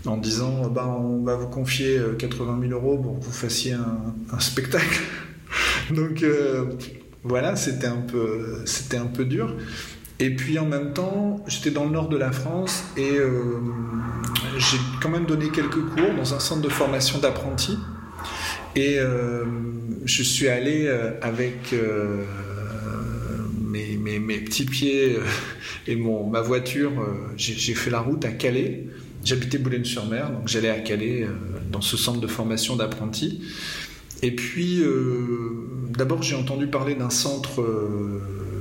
S2: en disant ben, on va vous confier 80 euh, 000 euros pour que vous fassiez un, spectacle. Donc euh, voilà, c'était un, peu, c'était un peu dur. Et puis en même temps, j'étais dans le nord de la France et euh, j'ai quand même donné quelques cours dans un centre de formation d'apprentis. Et euh, je suis allé euh, avec mes, petits pieds et mon, ma voiture, j'ai fait la route à Calais. J'habitais Boulogne-sur-Mer, donc j'allais à Calais dans ce centre de formation d'apprentis. Et puis, d'abord, j'ai entendu parler d'un centre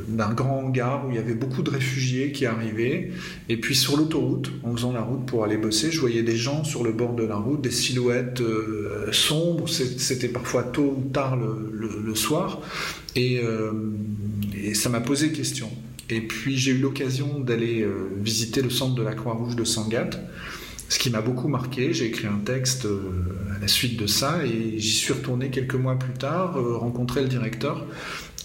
S2: d'un grand hangar où il y avait beaucoup de réfugiés qui arrivaient. Et puis sur l'autoroute, en faisant la route pour aller bosser, je voyais des gens sur le bord de la route, des silhouettes euh, sombres. C'était parfois tôt ou tard le, soir. Euh, et, ça m'a posé question. Et puis j'ai eu l'occasion d'aller euh, visiter le centre de la Croix-Rouge de Sangatte ce qui m'a beaucoup marqué. J'ai écrit un texte à la suite de ça et j'y suis retourné quelques mois plus tard, rencontrer le directeur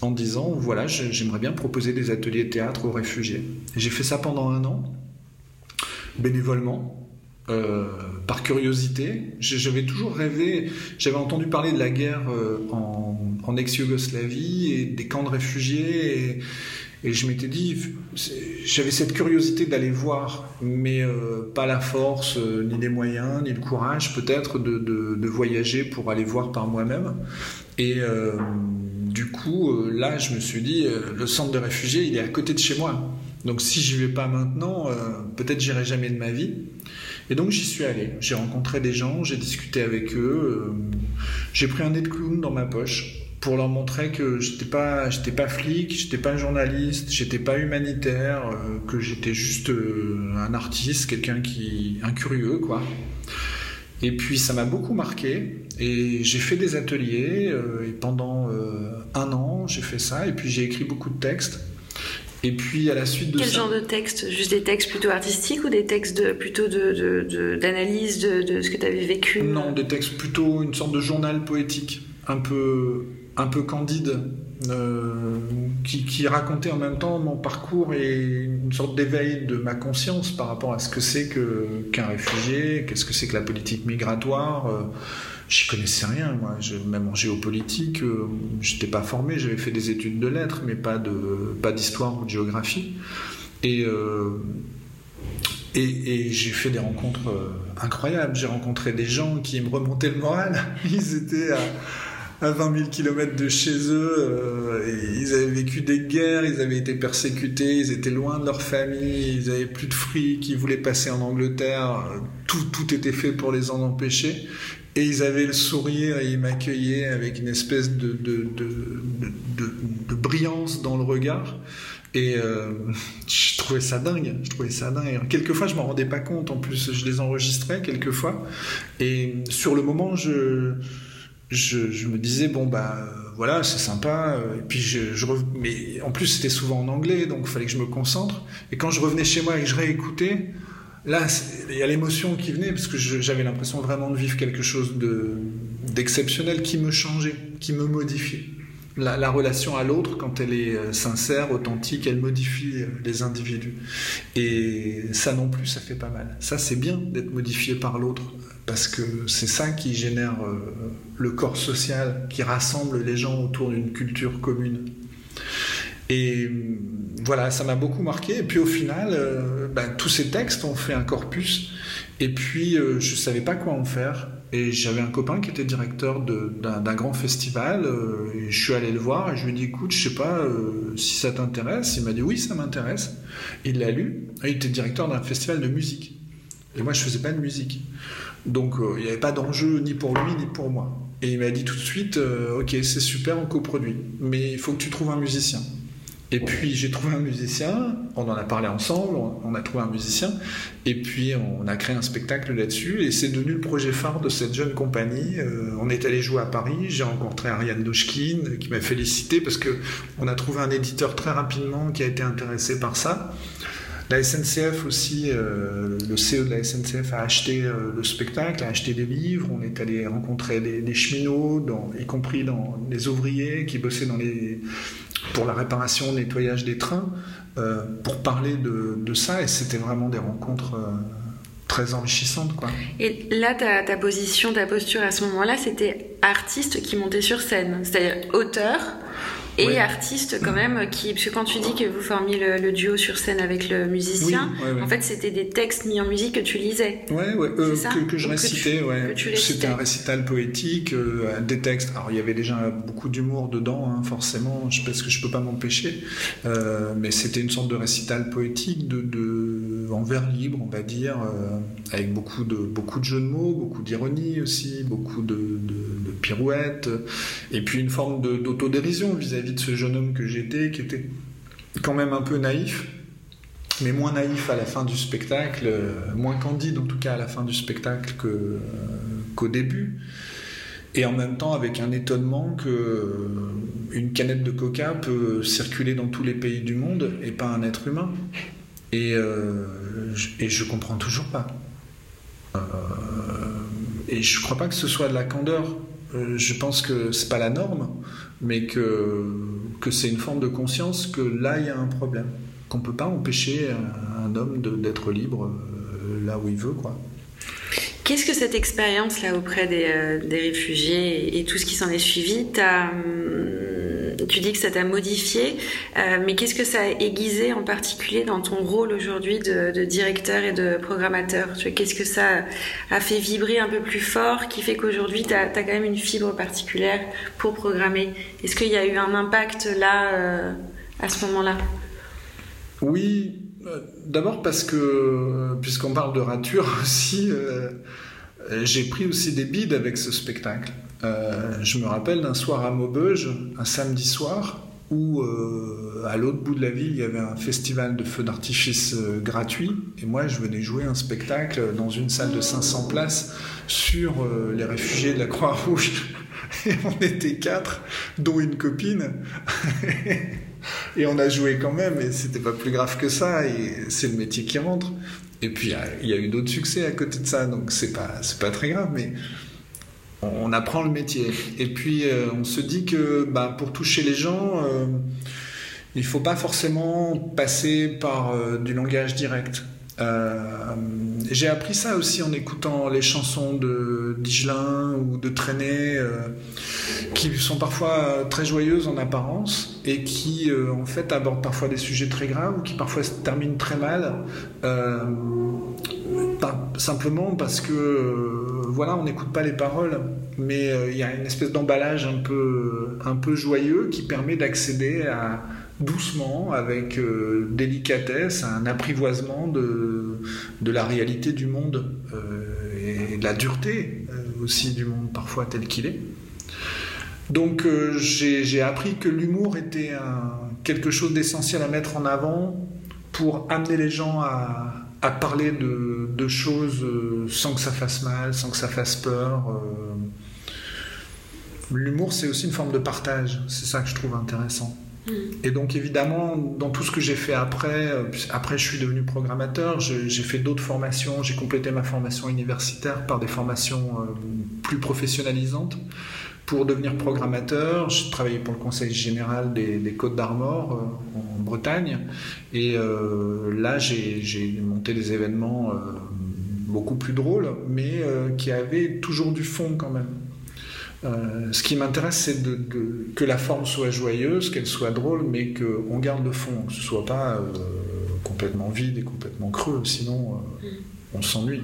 S2: en disant voilà, j'aimerais bien proposer des ateliers de théâtre aux réfugiés. J'ai fait ça pendant un an, bénévolement. Euh, par curiosité, j'avais toujours rêvé, j'avais entendu parler de la guerre euh, en, ex-Yougoslavie et des camps de réfugiés, je m'étais dit, j'avais cette curiosité d'aller voir, mais euh, pas la force, ni les moyens, ni le courage peut-être de, de, voyager pour aller voir par moi-même. Et du coup, euh, là, je me suis dit, euh, le centre de réfugiés, il est à côté de chez moi. Donc si j'y vais pas maintenant, euh, peut-être j'irai jamais de ma vie. Et donc j'y suis allé. J'ai rencontré des gens, j'ai discuté avec eux. j'ai pris un nez de clown dans ma poche pour leur montrer que j'étais pas, j'étais pas flic, j'étais pas journaliste, j'étais pas humanitaire, que j'étais juste un artiste, quelqu'un qui, un curieux, quoi. Et puis ça m'a beaucoup marqué. Et j'ai fait des ateliers euh, et pendant euh, un an j'ai fait ça. Et puis j'ai écrit beaucoup de textes. Et puis à la suite de
S1: Quel genre de textes? Juste des textes plutôt artistiques ou des textes de, plutôt d'analyse de, de, de, ce que tu avais vécu?
S2: Non, des textes plutôt une sorte de journal poétique, un peu, un peu candide, euh, qui, racontait en même temps mon parcours et une sorte d'éveil de ma conscience par rapport à ce que c'est qu'un réfugié, qu'est-ce que c'est que la politique migratoire. Euh, J'y connaissais rien, moi. Même en géopolitique, euh, je n'étais pas formé. J'avais fait des études de lettres, mais pas de pas d'histoire ou de géographie. Et euh, et, et j'ai fait des rencontres incroyables. J'ai rencontré des gens qui me remontaient le moral. Ils étaient à à 20 000 km de chez eux. Euh, ils avaient vécu des guerres, ils avaient été persécutés, ils étaient loin de leur famille, ils avaient plus de fric, ils voulaient passer en Angleterre. Tout, tout était fait pour les en empêcher. Et ils avaient le sourire et ils m'accueillaient avec une espèce de, brillance dans le regard. Et euh, je trouvais ça dingue, je trouvais ça dingue. Quelquefois, je m'en rendais pas compte. En plus, je les enregistrais quelquefois. Et sur le moment, je, je, me disais bon bah voilà c'est sympa et puis je, mais en plus c'était souvent en anglais donc il fallait que je me concentre et quand je revenais chez moi et que je réécoutais là il y a l'émotion qui venait parce que j'avais l'impression vraiment de vivre quelque chose de d'exceptionnel qui me changeait qui me modifiait la, relation à l'autre, quand elle est euh, sincère, authentique, elle modifie euh, les individus. Et ça non plus, ça fait pas mal. Ça, c'est bien d'être modifié par l'autre, parce que c'est ça qui génère euh, le corps social, qui rassemble les gens autour d'une culture commune. Et voilà, ça m'a beaucoup marqué. Et puis au final, ben, tous ces textes ont fait un corpus. Et puis, je ne savais pas quoi en faire. Et j'avais un copain qui était directeur d'un grand festival. Euh, et je suis allé le voir et je lui ai dit écoute, je sais pas euh, si ça t'intéresse. Il m'a dit oui, ça m'intéresse. Il l'a lu. il était directeur d'un festival de musique. Et moi, je faisais pas de musique. Donc, euh, il n'y avait pas d'enjeu ni pour lui ni pour moi. Et il m'a dit tout de suite ok, c'est super, on coproduit. Mais il faut que tu trouves un musicien. Et puis j'ai trouvé un musicien, on en a parlé ensemble, on a trouvé un musicien, et puis on a créé un spectacle là-dessus, et c'est devenu le projet phare de cette jeune compagnie. Euh, on est allé jouer à Paris, j'ai rencontré Ariane Doshkin qui m'a félicité parce que on a trouvé un éditeur très rapidement qui a été intéressé par ça. La SNCF aussi, euh, le CE de la SNCF a acheté euh, le spectacle, a acheté des livres. On est allé rencontrer des, cheminots, y compris dans les ouvriers qui bossaient dans les, pour la réparation, le nettoyage des trains, euh, pour parler de, ça. Et c'était vraiment des rencontres très enrichissantes. Quoi.
S1: Et là, ta, ta position, ta posture à ce moment-là, c'était artiste qui montait sur scène, c'est-à-dire auteur et artiste quand même, qui, parce que quand tu dis que vous formiez le, duo sur scène avec le musicien, en fait c'était des textes mis en musique que tu lisais.
S2: Ouais, ouais, euh, que, je récitais. C'était un récital poétique, euh, des textes. Alors il y avait déjà beaucoup d'humour dedans, hein, forcément, parce que je peux pas m'empêcher, euh, mais c'était une sorte de récital poétique de, de en vers libre, on va dire, avec beaucoup de, beaucoup de jeux de mots, beaucoup d'ironie aussi, beaucoup de, de, pirouettes, et puis une forme d'autodérision vis-à-vis de ce jeune homme que j'étais, qui était quand même un peu naïf, mais moins naïf à la fin du spectacle, moins candide en tout cas à la fin du spectacle que, qu'au début. Et en même temps avec un étonnement que une canette de coca peut circuler dans tous les pays du monde et pas un être humain. Et, euh, et je comprends toujours pas. Euh, et je crois pas que ce soit de la candeur. Euh, je pense que c'est pas la norme, mais que, c'est une forme de conscience que là il y a un problème, qu'on peut pas empêcher un, homme d'être libre euh, là où il veut, quoi.
S1: Qu'est-ce que cette expérience là auprès des, des réfugiés et, tout ce qui s'en est suivi t'a hum, tu dis que ça t'a modifié, euh, mais qu'est-ce que ça a aiguisé en particulier dans ton rôle aujourd'hui de, directeur et de programmateur? Qu'est-ce que ça a fait vibrer un peu plus fort qui fait qu'aujourd'hui tu as, quand même une fibre particulière pour programmer? Est-ce qu'il y a eu un impact là, euh, à ce moment-là?
S2: Oui, euh, d'abord parce que, puisqu'on parle de rature aussi, j'ai pris aussi des bides avec ce spectacle. Euh, je me rappelle d'un soir à Maubeuge, un samedi soir, où euh, à l'autre bout de la ville, il y avait un festival de feux d'artifice euh, gratuit. Et moi, je venais jouer un spectacle dans une salle de 500 places sur les réfugiés de la Croix-Rouge. Et on était quatre, dont une copine. et on a joué quand même, et c'était pas plus grave que ça. Et c'est le métier qui rentre. Et puis, il y a eu d'autres succès à côté de ça, donc c'est pas, pas très grave. Mais on apprend le métier. Et puis euh, on se dit que bah, pour toucher les gens, euh, il ne faut pas forcément passer par euh, du langage direct. J'ai appris ça aussi en écoutant les chansons de Digelin ou de Traîné, qui sont parfois très joyeuses en apparence et qui en fait abordent parfois des sujets très graves ou qui parfois se terminent très mal simplement parce que euh, voilà, on n'écoute pas les paroles, mais euh, il y a une espèce d'emballage un peu, un peu joyeux qui permet d'accéder à doucement, avec euh, délicatesse, un apprivoisement de, la réalité du monde et de la dureté aussi du monde parfois tel qu'il est. Donc j'ai appris que l'humour était quelque chose d'essentiel à mettre en avant pour amener les gens à, parler de, choses euh, sans que ça fasse mal, sans que ça fasse peur. Euh. L'humour, c'est aussi une forme de partage. C'est ça que je trouve intéressant. Et donc évidemment, dans tout ce que j'ai fait après, euh, après je suis devenu programmateur, j'ai fait d'autres formations, j'ai complété ma formation universitaire par des formations plus professionnalisantes pour devenir programmateur, j'ai travaillé pour le Conseil général des, Côtes d'Armor euh, en Bretagne. Et euh, là, j'ai monté des événements euh, beaucoup plus drôles, mais qui avaient toujours du fond quand même. Ce qui m'intéresse, c'est de, que la forme soit joyeuse, qu'elle soit drôle, mais qu'on garde le fond, que ce soit pas complètement vide et complètement creux, sinon mm. on s'ennuie.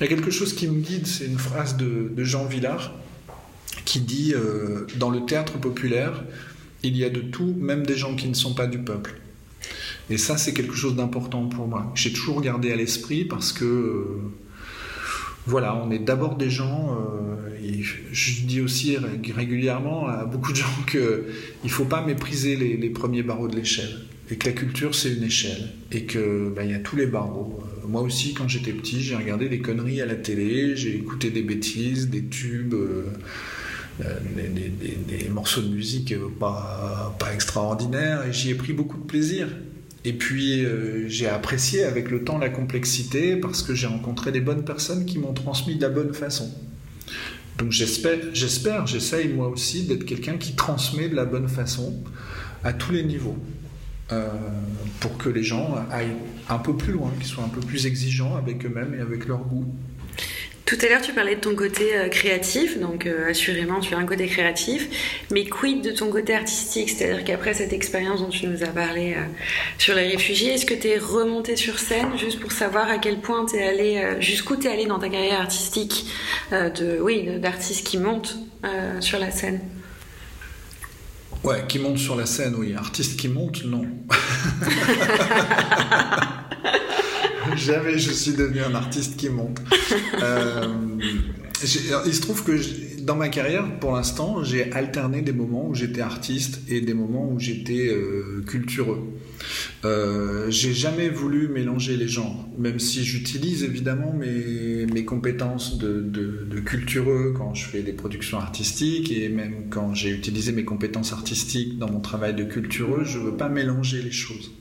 S2: Il y a quelque chose qui me guide, c'est une phrase de, de Jean Villard qui dit euh, dans le théâtre populaire, il y a de tout, même des gens qui ne sont pas du peuple. Et ça, c'est quelque chose d'important pour moi. J'ai toujours gardé à l'esprit parce que, euh, voilà, on est d'abord des gens, euh, et je dis aussi régulièrement à beaucoup de gens qu'il ne faut pas mépriser les, premiers barreaux de l'échelle. Et que la culture, c'est une échelle. Et qu'il bah, y a tous les barreaux. moi aussi, quand j'étais petit, j'ai regardé des conneries à la télé, j'ai écouté des bêtises, des tubes. Euh, des, morceaux de musique pas extraordinaires et j'y ai pris beaucoup de plaisir. Et puis euh, j'ai apprécié avec le temps la complexité parce que j'ai rencontré des bonnes personnes qui m'ont transmis de la bonne façon. Donc j'espère, j'essaye moi aussi d'être quelqu'un qui transmet de la bonne façon à tous les niveaux. Euh, pour que les gens aillent un peu plus loin, qu'ils soient un peu plus exigeants avec eux-mêmes et avec leur goût.
S1: Tout à l'heure, tu parlais de ton côté euh, créatif, donc euh, assurément, tu as un côté créatif, mais quid de ton côté artistique? C'est-à-dire qu'après cette expérience dont tu nous as parlé euh, sur les réfugiés, est-ce que tu es remonté sur scène juste pour savoir à quel point tu es allé, jusqu'où tu es allé dans ta carrière artistique, de, oui, d'artiste qui monte sur la scène?
S2: Ouais, qui monte sur la scène, oui. Artiste qui monte, non. Jamais je suis devenu un artiste qui monte. Euh, il se trouve que dans ma carrière, pour l'instant, j'ai alterné des moments où j'étais artiste et des moments où j'étais euh, cultureux. Euh, j'ai jamais voulu mélanger les genres, même si j'utilise évidemment mes, mes compétences de, de, de, cultureux quand je fais des productions artistiques et même quand j'ai utilisé mes compétences artistiques dans mon travail de cultureux, je veux pas mélanger les choses.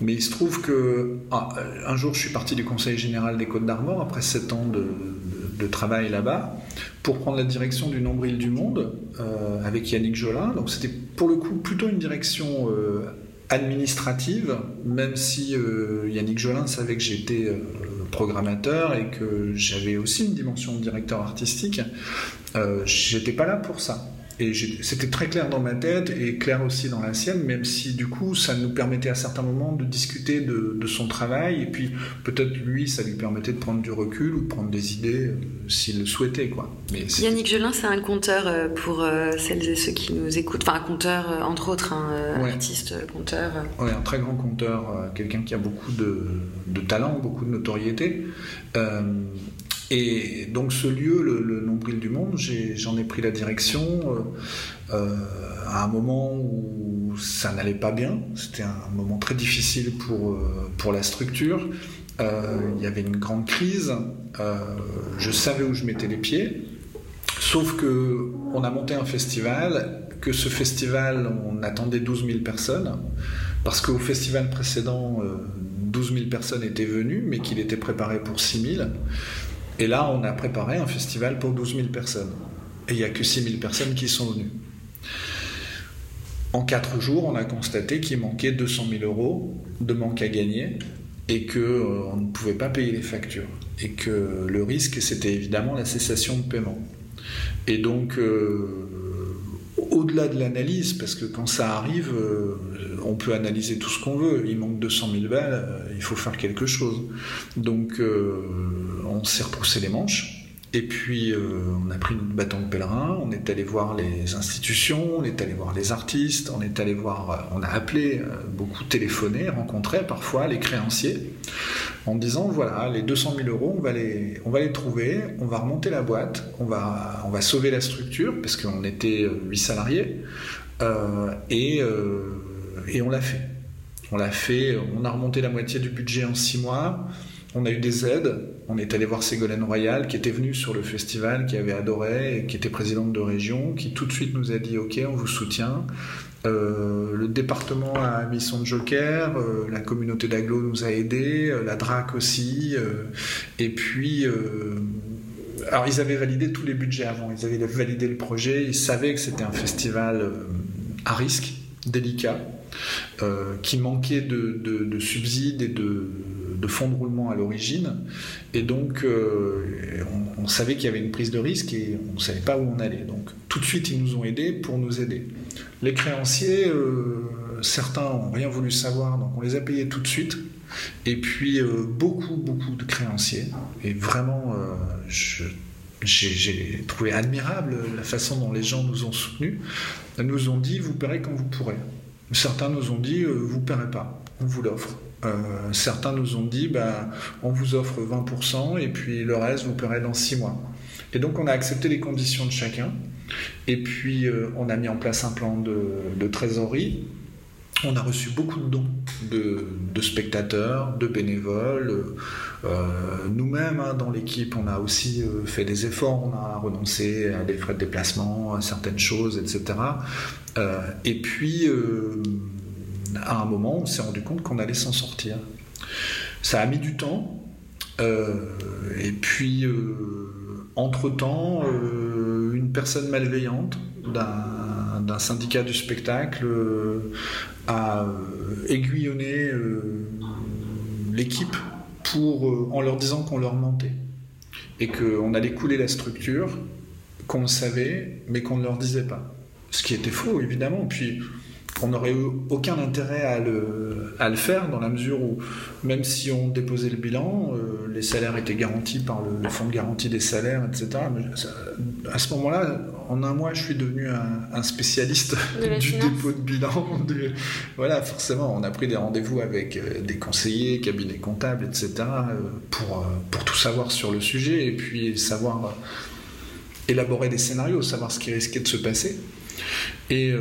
S2: Mais il se trouve que ah, un jour, je suis parti du Conseil général des Côtes d'Armor après sept ans de, travail là-bas pour prendre la direction du Nombril du Monde euh, avec Yannick Jolin. Donc c'était pour le coup plutôt une direction euh, administrative, même si euh, Yannick Jolin savait que j'étais programmateur et que j'avais aussi une dimension de directeur artistique. J'étais pas là pour ça. Et c'était très clair dans ma tête et clair aussi dans la sienne, même si du coup ça nous permettait à certains moments de discuter de, son travail et puis peut-être lui ça lui permettait de prendre du recul ou de prendre des idées euh, s'il le souhaitait. Quoi.
S1: Mais Yannick Gelin c'est un conteur euh, pour euh, celles et ceux qui nous écoutent, enfin un conteur entre autres, un artiste conteur.
S2: Oui, un très grand conteur, quelqu'un qui a beaucoup de, de, talent, beaucoup de notoriété. Et donc ce lieu, le, nombril du monde, j'en ai, pris la direction euh, euh, à un moment où ça n'allait pas bien. C'était un moment très difficile pour, euh, pour la structure. il y avait une grande crise. je savais où je mettais les pieds. Sauf que on a monté un festival, que ce festival, on attendait 12 000 personnes, parce qu'au festival précédent, 12 000 personnes étaient venues, mais qu'il était préparé pour 6 000. Et là, on a préparé un festival pour 12 000 personnes. Et il n'y a que 6 000 personnes qui sont venues. En quatre jours, on a constaté qu'il manquait 200 000 euros de manque à gagner et qu'on euh, ne pouvait pas payer les factures. Et que le risque, c'était évidemment la cessation de paiement. Et donc, euh, au-delà de l'analyse, parce que quand ça arrive, euh, on peut analyser tout ce qu'on veut. Il manque 200 000 balles, il faut faire quelque chose. Donc, on s'est repoussé les manches. Et puis, euh, on a pris notre bâton de pèlerin, on est allé voir les institutions, on est allé voir les artistes, on est allé voir, euh, on a appelé, euh, beaucoup téléphoné, rencontré parfois les créanciers, en disant voilà, les 200 000 euros, on va les, on va les trouver, on va remonter la boîte, on va, on va sauver la structure, parce qu'on était 8 salariés, et, et on l'a fait. On l'a fait, on a remonté la moitié du budget en 6 mois. On a eu des aides. On est allé voir Ségolène Royal, qui était venue sur le festival, qui avait adoré, et qui était présidente de région, qui tout de suite nous a dit Ok, on vous soutient. Euh, le département a mis son joker, euh, la communauté d'Aglo nous a aidés, euh, la DRAC aussi. et puis, alors ils avaient validé tous les budgets avant, ils avaient validé le projet, ils savaient que c'était un festival à risque, délicat, qui manquait de subsides et de de fonds de roulement à l'origine. Et donc, euh, on, savait qu'il y avait une prise de risque et on ne savait pas où on allait. Donc, tout de suite, ils nous ont aidés pour nous aider. Les créanciers, euh, certains n'ont rien voulu savoir, donc on les a payés tout de suite. Et puis, euh, beaucoup, beaucoup de créanciers. Et vraiment, j'ai trouvé admirable la façon dont les gens nous ont soutenus. Nous ont dit, vous paierez quand vous pourrez. Certains nous ont dit, vous ne paierez pas, on vous l'offre. Euh, certains nous ont dit bah, on vous offre 20% et puis le reste vous paierez dans 6 mois. Et donc on a accepté les conditions de chacun et puis euh, on a mis en place un plan de, trésorerie. On a reçu beaucoup de dons de, spectateurs, de bénévoles. Euh, nous-mêmes, hein, dans l'équipe, on a aussi fait des efforts. On a renoncé à des frais de déplacement, à certaines choses, etc. et puis, à un moment, on s'est rendu compte qu'on allait s'en sortir. Ça a mis du temps. Euh, et puis, euh, entre-temps, euh, une personne malveillante d'un syndicat du spectacle a aiguillonné l'équipe pour, en leur disant qu'on leur mentait. et qu'on allait couler la structure, qu'on le savait, mais qu'on ne leur disait pas. Ce qui était faux, évidemment. Puis on n'aurait eu aucun intérêt à le, à le, faire dans la mesure où, même si on déposait le bilan, euh, les salaires étaient garantis par le, fonds de garantie des salaires, etc. à ce moment-là, en un mois, je suis devenu un, spécialiste du dépôt de bilan. voilà, forcément, on a pris des rendez-vous avec euh, des conseillers, cabinets comptables, etc. Euh, pour, pour tout savoir sur le sujet et puis savoir élaborer des scénarios, savoir ce qui risquait de se passer. Et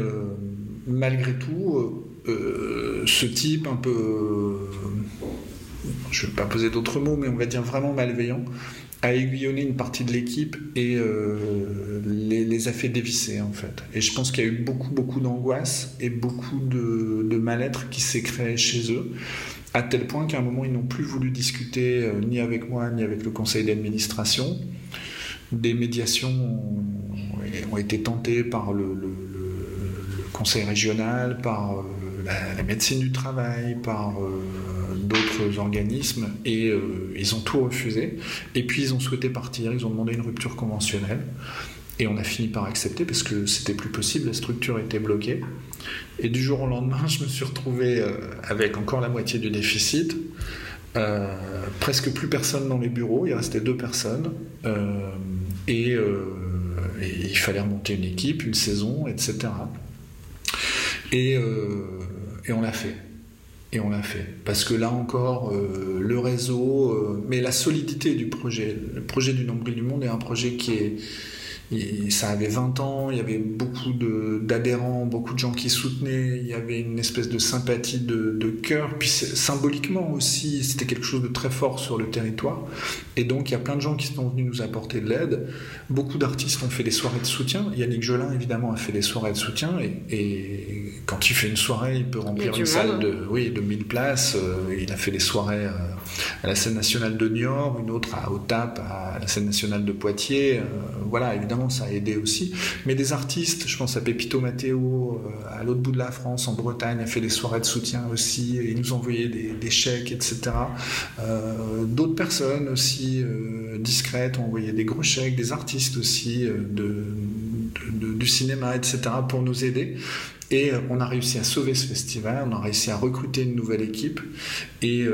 S2: malgré tout, euh, ce type un peu, euh, je ne vais pas poser d'autres mots, mais on va dire vraiment malveillant, a aiguillonné une partie de l'équipe et euh, les, a fait dévisser en fait. Et je pense qu'il y a eu beaucoup beaucoup d'angoisse et beaucoup de mal-être qui s'est créé chez eux, à tel point qu'à un moment ils n'ont plus voulu discuter ni avec moi ni avec le conseil d'administration. Des médiations ont, été tentées par le conseil régional, par euh, la, médecine du travail, par euh, d'autres organismes, et euh, ils ont tout refusé. Et puis ils ont souhaité partir, ils ont demandé une rupture conventionnelle. Et on a fini par accepter parce que c'était plus possible, la structure était bloquée. Et du jour au lendemain, je me suis retrouvé avec encore la moitié du déficit, presque plus personne dans les bureaux, il restait deux personnes, et, et, il fallait remonter une équipe, une saison, etc. Euh, et, on l'a fait. Et on l'a fait. Parce que là encore, euh, le réseau, euh, mais la solidité du projet, le projet du Nombril du Monde est un projet qui est, ça avait 20 ans, il y avait beaucoup d'adhérents, beaucoup de gens qui soutenaient, il y avait une espèce de sympathie de, de cœur, puis symboliquement aussi, c'était quelque chose de très fort sur le territoire. Et donc, il y a plein de gens qui sont venus nous apporter de l'aide. Beaucoup d'artistes ont fait des soirées de soutien. Yannick Jolin, évidemment, a fait des soirées de soutien. Et, quand il fait une soirée, il peut remplir une salle de, oui, de 1000 places. Euh, il a fait des soirées euh, à la scène nationale de Niort, une autre à Otap, à la scène nationale de Poitiers. Euh, voilà, évidemment, ça a aidé aussi. Mais des artistes, je pense à Pepito Matteo, à l'autre bout de la France, en Bretagne, a fait des soirées de soutien aussi. Et ils nous envoyaient des, des chèques, etc. D'autres personnes aussi euh, discrètes, on envoyait des gros chèques, des artistes aussi euh, du cinéma, etc., pour nous aider. Et euh, on a réussi à sauver ce festival, on a réussi à recruter une nouvelle équipe et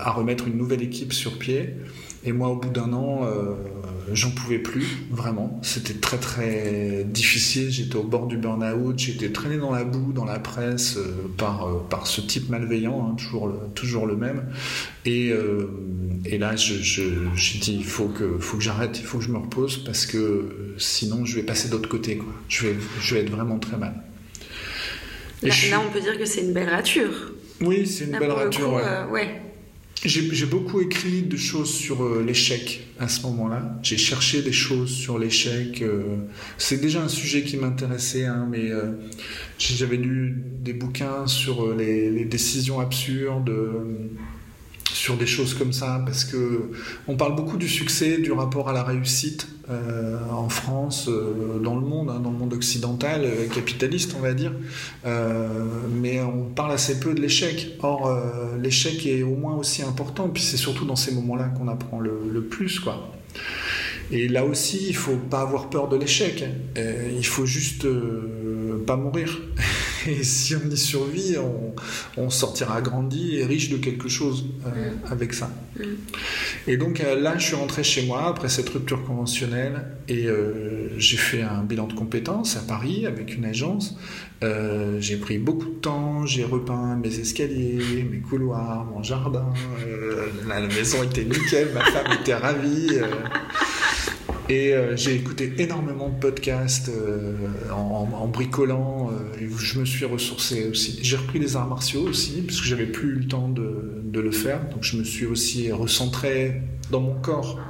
S2: à remettre une nouvelle équipe sur pied. Et moi, au bout d'un an, euh, j'en pouvais plus, vraiment. C'était très très difficile. J'étais au bord du burn-out. J'étais traîné dans la boue, dans la presse, euh, par, euh, par ce type malveillant, hein, toujours, le, toujours le même. Et, et là, j'ai je, dit, il faut que, faut que j'arrête, il faut que je me repose, parce que sinon, je vais passer d'autre côté. Quoi. Je, vais, je vais être vraiment très mal.
S1: là, là, on peut dire que c'est une belle rature.
S2: Oui, c'est une belle rature.
S1: ouais.
S2: J'ai beaucoup écrit de choses sur euh, l'échec à ce moment-là. J'ai cherché des choses sur l'échec. Euh, c'est déjà un sujet qui m'intéressait, hein, mais euh, j'avais lu des bouquins sur les, les décisions absurdes sur des choses comme ça, parce que on parle beaucoup du succès, du rapport à la réussite euh, en France, euh, dans le monde, hein, dans le monde occidental, euh, capitaliste, on va dire, mais on parle assez peu de l'échec. Or, l'échec est au moins aussi important, puis c'est surtout dans ces moments-là qu'on apprend le, le, plus, quoi. Et là aussi, il faut pas avoir peur de l'échec. il faut juste pas mourir. Et si on y survit, on, sortira grandi et riche de quelque chose euh, mm. avec ça. Mm. Et donc euh, là, je suis rentré chez moi après cette rupture conventionnelle et euh, j'ai fait un bilan de compétences à Paris avec une agence. j'ai pris beaucoup de temps, j'ai repeint mes escaliers, mes couloirs, mon jardin. la maison était nickel, ma femme était ravie. Et euh, j'ai écouté énormément de podcasts euh, en, bricolant. Euh, je me suis ressourcé aussi. J'ai repris les arts martiaux aussi, parce que j'avais plus eu le temps de, de, le faire. Donc je me suis aussi recentré dans mon corps.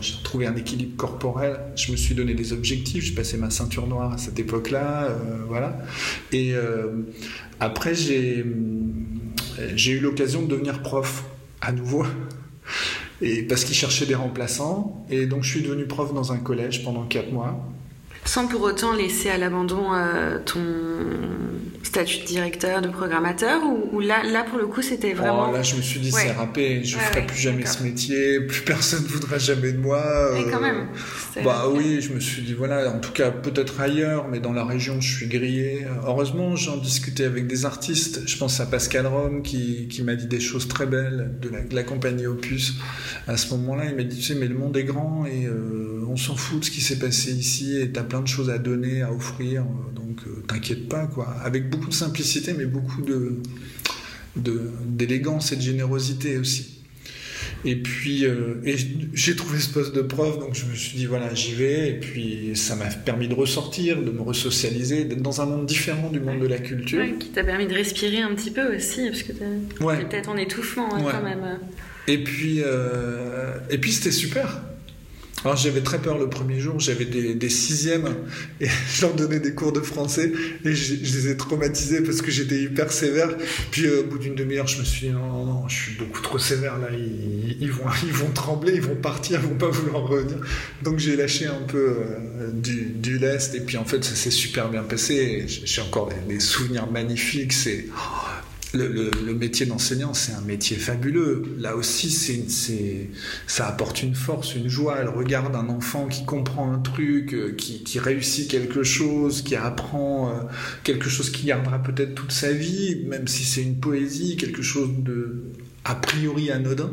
S2: j'ai trouvé un équilibre corporel. Je me suis donné des objectifs. J'ai passé ma ceinture noire à cette époque-là. voilà. Et après, j'ai eu l'occasion de devenir prof à nouveau et parce qu'ils cherchaient des remplaçants. Et donc je suis devenu prof dans un collège pendant quatre mois.
S1: Sans pour autant laisser à l'abandon euh, ton statut de directeur, de programmateur ou, là, là pour le coup c'était oh, vraiment.
S2: là je me suis dit c'est râpé, je ne ferai plus jamais ce métier, plus personne ne voudra jamais de moi.
S1: Mais quand même.
S2: Bah oui, je me suis dit voilà, en tout cas peut-être ailleurs, mais dans la région je suis grillé. Heureusement j'en discutais avec des artistes, je pense à Pascal Rome qui, qui m'a dit des choses très belles de la, de la compagnie Opus. À ce moment-là il m'a dit tu sais mais le monde est grand et euh, on s'en fout de ce qui s'est passé ici et tu as plein de choses à donner, à offrir, donc euh, t'inquiète pas quoi. Avec beaucoup de simplicité mais beaucoup de d'élégance et de générosité aussi. Et puis, euh, j'ai trouvé ce poste de prof, donc je me suis dit, voilà, j'y vais. Et puis, ça m'a permis de ressortir, de me resocialiser, d'être dans un monde différent du monde de la culture.
S1: qui t'a permis de respirer un petit peu aussi, parce que t'es ouais. peut-être en étouffement hein, quand même.
S2: Et puis, euh, et puis c'était super. Alors j'avais très peur le premier jour, j'avais des, sixièmes et je leur donnais des cours de français et je, les ai traumatisés parce que j'étais hyper sévère. Puis euh, au bout d'une demi-heure, je me suis dit non, non, non, je suis beaucoup trop sévère là, ils, vont, ils vont trembler, ils vont partir, ils vont pas vouloir revenir. Donc j'ai lâché un peu euh, du, lest et puis en fait ça s'est super bien passé. J'ai encore des, souvenirs magnifiques. C'est oh, le, métier d'enseignant, c'est un métier fabuleux. Là aussi, ça apporte une force, une joie. Elle regarde un enfant qui comprend un truc, euh, qui, réussit quelque chose, qui apprend euh, quelque chose qui gardera peut-être toute sa vie, même si c'est une poésie, quelque chose de a priori anodin.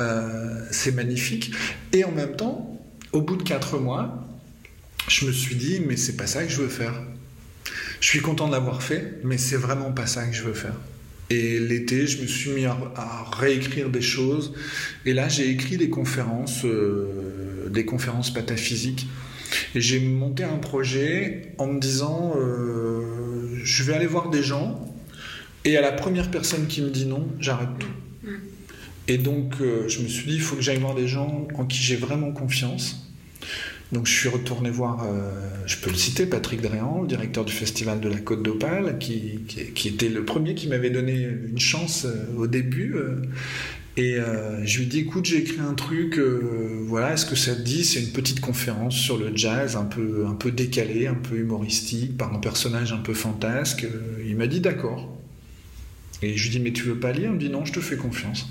S2: Euh, c'est magnifique. Et en même temps, au bout de quatre mois, je me suis dit, mais c'est pas ça que je veux faire. Je suis content de l'avoir fait, mais c'est vraiment pas ça que je veux faire. Et l'été, je me suis mis à, réécrire des choses. Et là, j'ai écrit des conférences, euh, des conférences pataphysiques. Et j'ai monté un projet en me disant, euh, je vais aller voir des gens. Et à la première personne qui me dit non, j'arrête tout. Mm. Et donc, euh, je me suis dit, il faut que j'aille voir des gens en qui j'ai vraiment confiance. Donc je suis retourné voir, euh, je peux le citer, Patrick Dréan, le directeur du festival de la Côte d'Opale, qui, était le premier qui m'avait donné une chance euh, au début. Euh, et je lui dis, écoute, j'ai écrit un truc, voilà, est-ce que ça te dit? C'est une petite conférence sur le jazz, un peu, un peu décalé, un peu humoristique, par un personnage un peu fantasque. Il m'a dit, d'accord. Et je lui dis, mais tu veux pas lire? Il me dit, non, je te fais confiance.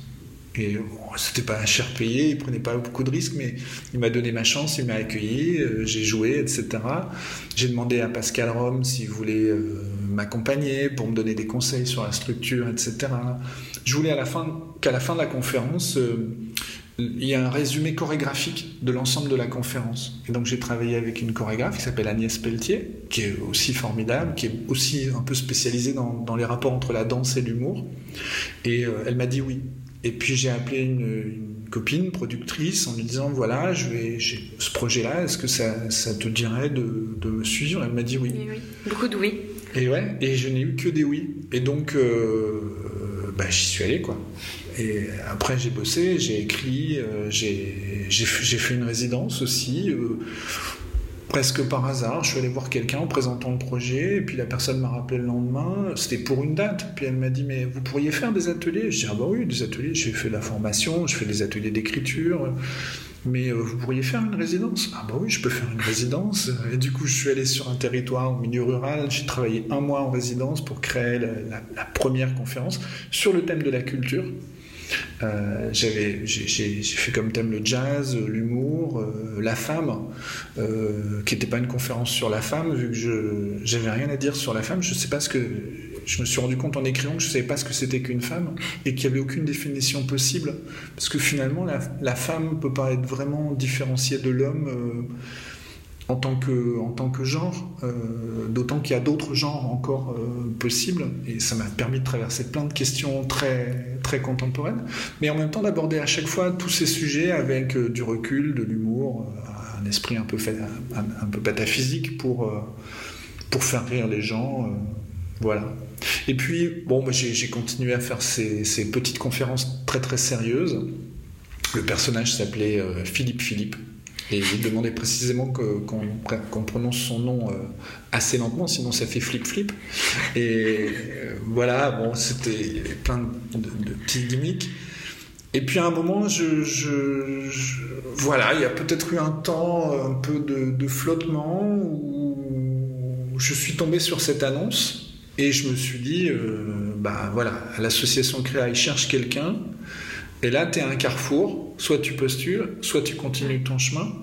S2: Et c'était pas cher payé, il prenait pas beaucoup de risques, mais il m'a donné ma chance, il m'a accueilli, euh, j'ai joué, etc. J'ai demandé à Pascal Rome s'il voulait euh, m'accompagner pour me donner des conseils sur la structure, etc. Je voulais à la fin, qu'à la fin de la conférence, euh, il y ait un résumé chorégraphique de l'ensemble de la conférence. Et donc j'ai travaillé avec une chorégraphe qui s'appelle Agnès Pelletier, qui est aussi formidable, qui est aussi un peu spécialisée dans les rapports entre la danse et l'humour. Et elle m'a dit oui. Et puis j'ai appelé une, copine productrice en lui disant voilà, je vais, j'ai ce projet-là, est-ce que ça, ça, te dirait de, de me suivre? Elle m'a dit oui.
S1: oui. Beaucoup de oui.
S2: Et ouais, et je n'ai eu que des oui. Et donc, euh, bah, j'y suis allé quoi. Et après j'ai bossé, j'ai écrit, euh, j'ai, j'ai, fait une résidence aussi. Euh, presque par hasard, je suis allé voir quelqu'un en présentant le projet, et puis la personne m'a rappelé le lendemain, c'était pour une date, puis elle m'a dit, mais vous pourriez faire des ateliers? Je dis, ah bah oui, des ateliers, j'ai fait de la formation, je fais des ateliers d'écriture, mais euh, vous pourriez faire une résidence? Ah bah oui, je peux faire une résidence. Et du coup, je suis allé sur un territoire au milieu rural, j'ai travaillé un mois en résidence pour créer la première conférence sur le thème de la culture. Euh, j'ai, fait comme thème le jazz, l'humour, euh, la femme, euh, qui n'était pas une conférence sur la femme, vu que j'avais rien à dire sur la femme. Je sais pas ce que je me suis rendu compte en écrivant que je savais pas ce que c'était qu'une femme et qu'il n'y avait aucune définition possible, parce que finalement la, la femme peut pas être vraiment différenciée de l'homme en tant que, en tant que genre, euh, d'autant qu'il y a d'autres genres encore euh, possibles, et ça m'a permis de traverser plein de questions très, très contemporaines, mais en même temps d'aborder à chaque fois tous ces sujets avec euh, du recul, de l'humour, un esprit un peu, fait, un, peu pataphysique pour, pour faire rire les gens. voilà. Et puis, bon, j'ai continué à faire ces, ces, petites conférences très très sérieuses. Le personnage s'appelait Philippe Philippe. Et il demandait précisément qu'on prononce son nom euh, assez lentement, sinon ça fait flip-flip. Et euh, voilà, bon, c'était plein de, petits gimmicks. Et puis à un moment, je, voilà, il y a peut-être eu un temps un peu de, flottement où je suis tombé sur cette annonce Et je me suis dit, euh, bah voilà, l'association Créa, ils cherchent quelqu'un. Et là, tu es à un carrefour. Soit tu postules, soit tu continues ton chemin.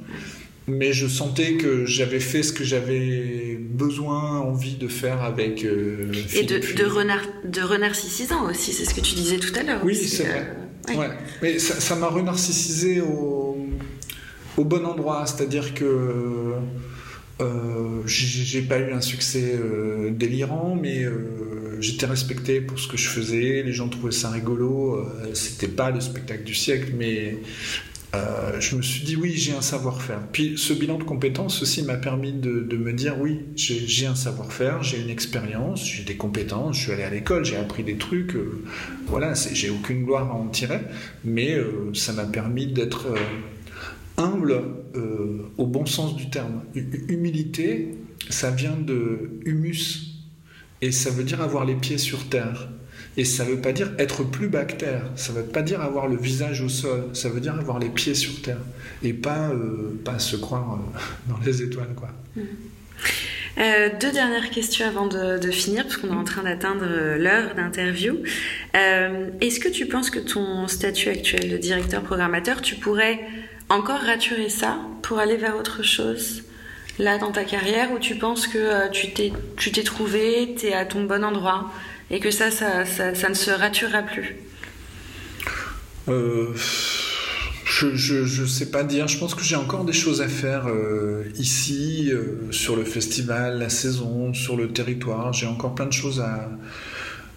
S2: Mais je sentais que j'avais fait ce que j'avais besoin, envie de faire avec. Euh,
S1: et de, de, renar de renarcissisant aussi, c'est ce que tu disais tout à l'heure.
S2: Oui, c'est vrai. Euh, ouais. Mais ça m'a renarcissisé au, au bon endroit. C'est-à-dire que euh, j'ai pas eu un succès euh, délirant, mais euh, j'étais respecté pour ce que je faisais. Les gens trouvaient ça rigolo. C'était pas le spectacle du siècle, mais je me suis dit oui, j'ai un savoir-faire. Puis ce bilan de compétences aussi m'a permis de, me dire oui, j'ai un savoir-faire, j'ai une expérience, j'ai des compétences. Je suis allé à l'école, j'ai appris des trucs. voilà, j'ai aucune gloire à en tirer, mais ça m'a permis d'être humble euh, au bon sens du terme. Humilité, ça vient de humus, et ça veut dire avoir les pieds sur terre. Et ça ne veut pas dire être plus bactère, ça ne veut pas dire avoir le visage au sol, ça veut dire avoir les pieds sur terre, et pas, euh, pas se croire euh, dans les étoiles. quoi. Mmh.
S1: deux dernières questions avant de, de finir, parce qu'on est en train d'atteindre l'heure d'interview. Est-ce que tu penses que ton statut actuel de directeur programmateur, tu pourrais encore raturer ça pour aller vers autre chose? Là dans ta carrière où tu penses que euh, tu t'es tu t'es trouvé, tu es à ton bon endroit et que ça ça, ça, ne se raturera plus?
S2: Euh, je, je, sais pas dire. Je pense que j'ai encore des choses à faire euh, ici, sur le festival, la saison, sur le territoire. J'ai encore plein de choses à,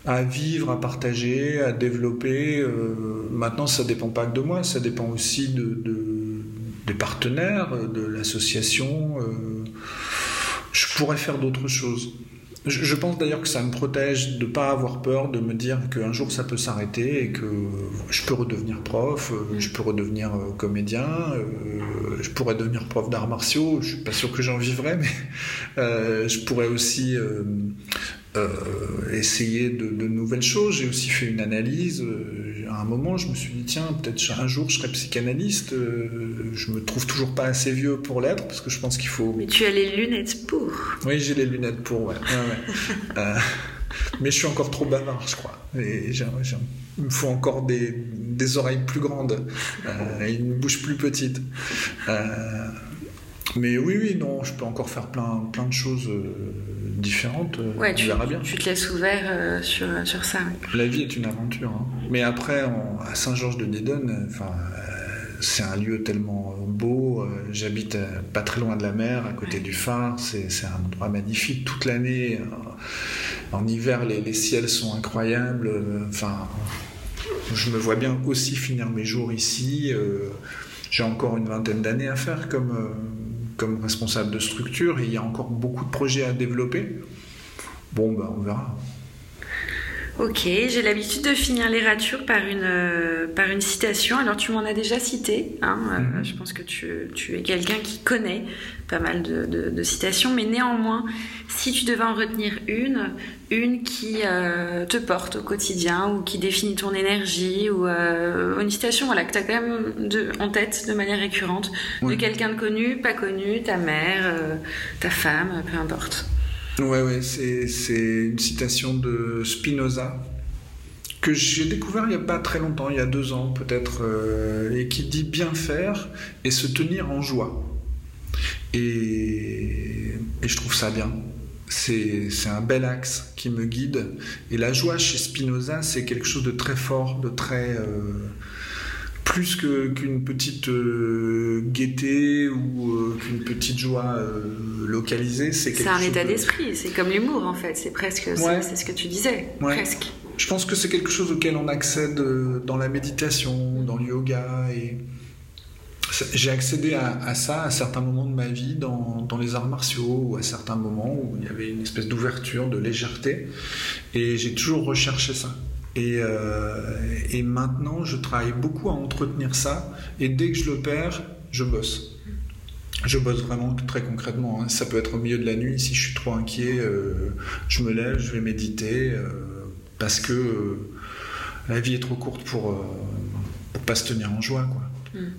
S2: à vivre, à partager, à développer. maintenant, ça dépend pas que de moi, ça dépend aussi de des partenaires euh, de l'association. Euh, je pourrais faire d'autres choses. Je, pense d'ailleurs que ça me protège de ne pas avoir peur de me dire qu'un jour ça peut s'arrêter et que je peux redevenir prof, euh, je peux redevenir comédien, je pourrais devenir prof d'arts martiaux. Je suis pas sûr que j'en vivrais, mais je pourrais aussi essayer de, de, nouvelles choses. J'ai aussi fait une analyse à un moment, je me suis dit, tiens, peut-être un jour je serai psychanalyste. Euh, je me trouve toujours pas assez vieux pour l'être, parce que je pense qu'il faut.
S1: Mais tu as les lunettes pour.
S2: Oui, j'ai les lunettes pour, ouais. Euh, mais je suis encore trop bavard, je crois. Et il me faut encore des, des oreilles plus grandes euh, et une bouche plus petite. mais oui, oui, non, je peux encore faire plein, plein de choses différentes.
S1: Ouais, tu, verras bien. Tu te laisses ouvert sur, sur ça.
S2: La vie est une aventure. Hein. Mais après, à Saint-Georges-de-Nédon, enfin, c'est un lieu tellement beau. Euh, j'habite euh, pas très loin de la mer, à côté du phare. C'est un endroit magnifique toute l'année. Euh, en hiver, les, ciels sont incroyables. Enfin, je me vois bien aussi finir mes jours ici. J'ai encore une vingtaine d'années à faire comme, comme responsable de structure et il y a encore beaucoup de projets à développer. Bon, ben, on verra.
S1: Ok, j'ai l'habitude de finir les ratures par une, euh, par une citation. Alors tu m'en as déjà cité, hein, euh, mhm. je pense que tu, tu es quelqu'un qui connaît pas mal de, de, citations, mais néanmoins, si tu devais en retenir une, une qui euh, te porte au quotidien ou qui définit ton énergie, ou une citation voilà, que tu as quand même de, en tête de manière récurrente, de quelqu'un de connu, pas connu, ta mère, ta femme, peu importe.
S2: Ouais, ouais, c'est une citation de Spinoza que j'ai découvert il n'y a pas très longtemps, il y a deux ans peut-être, euh, et qui dit bien faire et se tenir en joie. Et, je trouve ça bien. C'est un bel axe qui me guide. Et la joie chez Spinoza, c'est quelque chose de très fort, de très... Euh, plus qu'une petite euh, gaieté ou euh, qu'une petite joie euh, localisée.
S1: C'est un état d'esprit, c'est comme l'humour en fait, c'est presque c'est ce que tu disais, presque.
S2: Je pense que c'est quelque chose auquel on accède dans la méditation, dans le yoga et j'ai accédé à, ça à certains moments de ma vie dans, dans, les arts martiaux ou à certains moments où il y avait une espèce d'ouverture, de légèreté et j'ai toujours recherché ça. Euh, et, maintenant, je travaille beaucoup à entretenir ça. Et dès que je le perds, je bosse. Je bosse vraiment très concrètement. Hein. Ça peut être au milieu de la nuit. Si je suis trop inquiet, euh, je me lève, je vais méditer. Euh, parce que la vie est trop courte pour, pour pas se tenir en joie. Quoi. Hmm.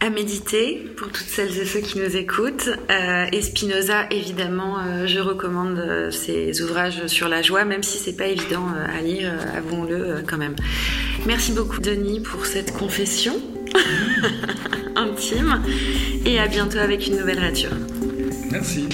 S1: À méditer pour toutes celles et ceux qui nous écoutent. Euh, et Spinoza, évidemment, euh, je recommande euh, ses ouvrages sur la joie, même si c'est pas évident à lire, avouons-le quand même. Merci beaucoup, Denis, pour cette confession intime. Et à bientôt avec une nouvelle rature.
S2: Merci.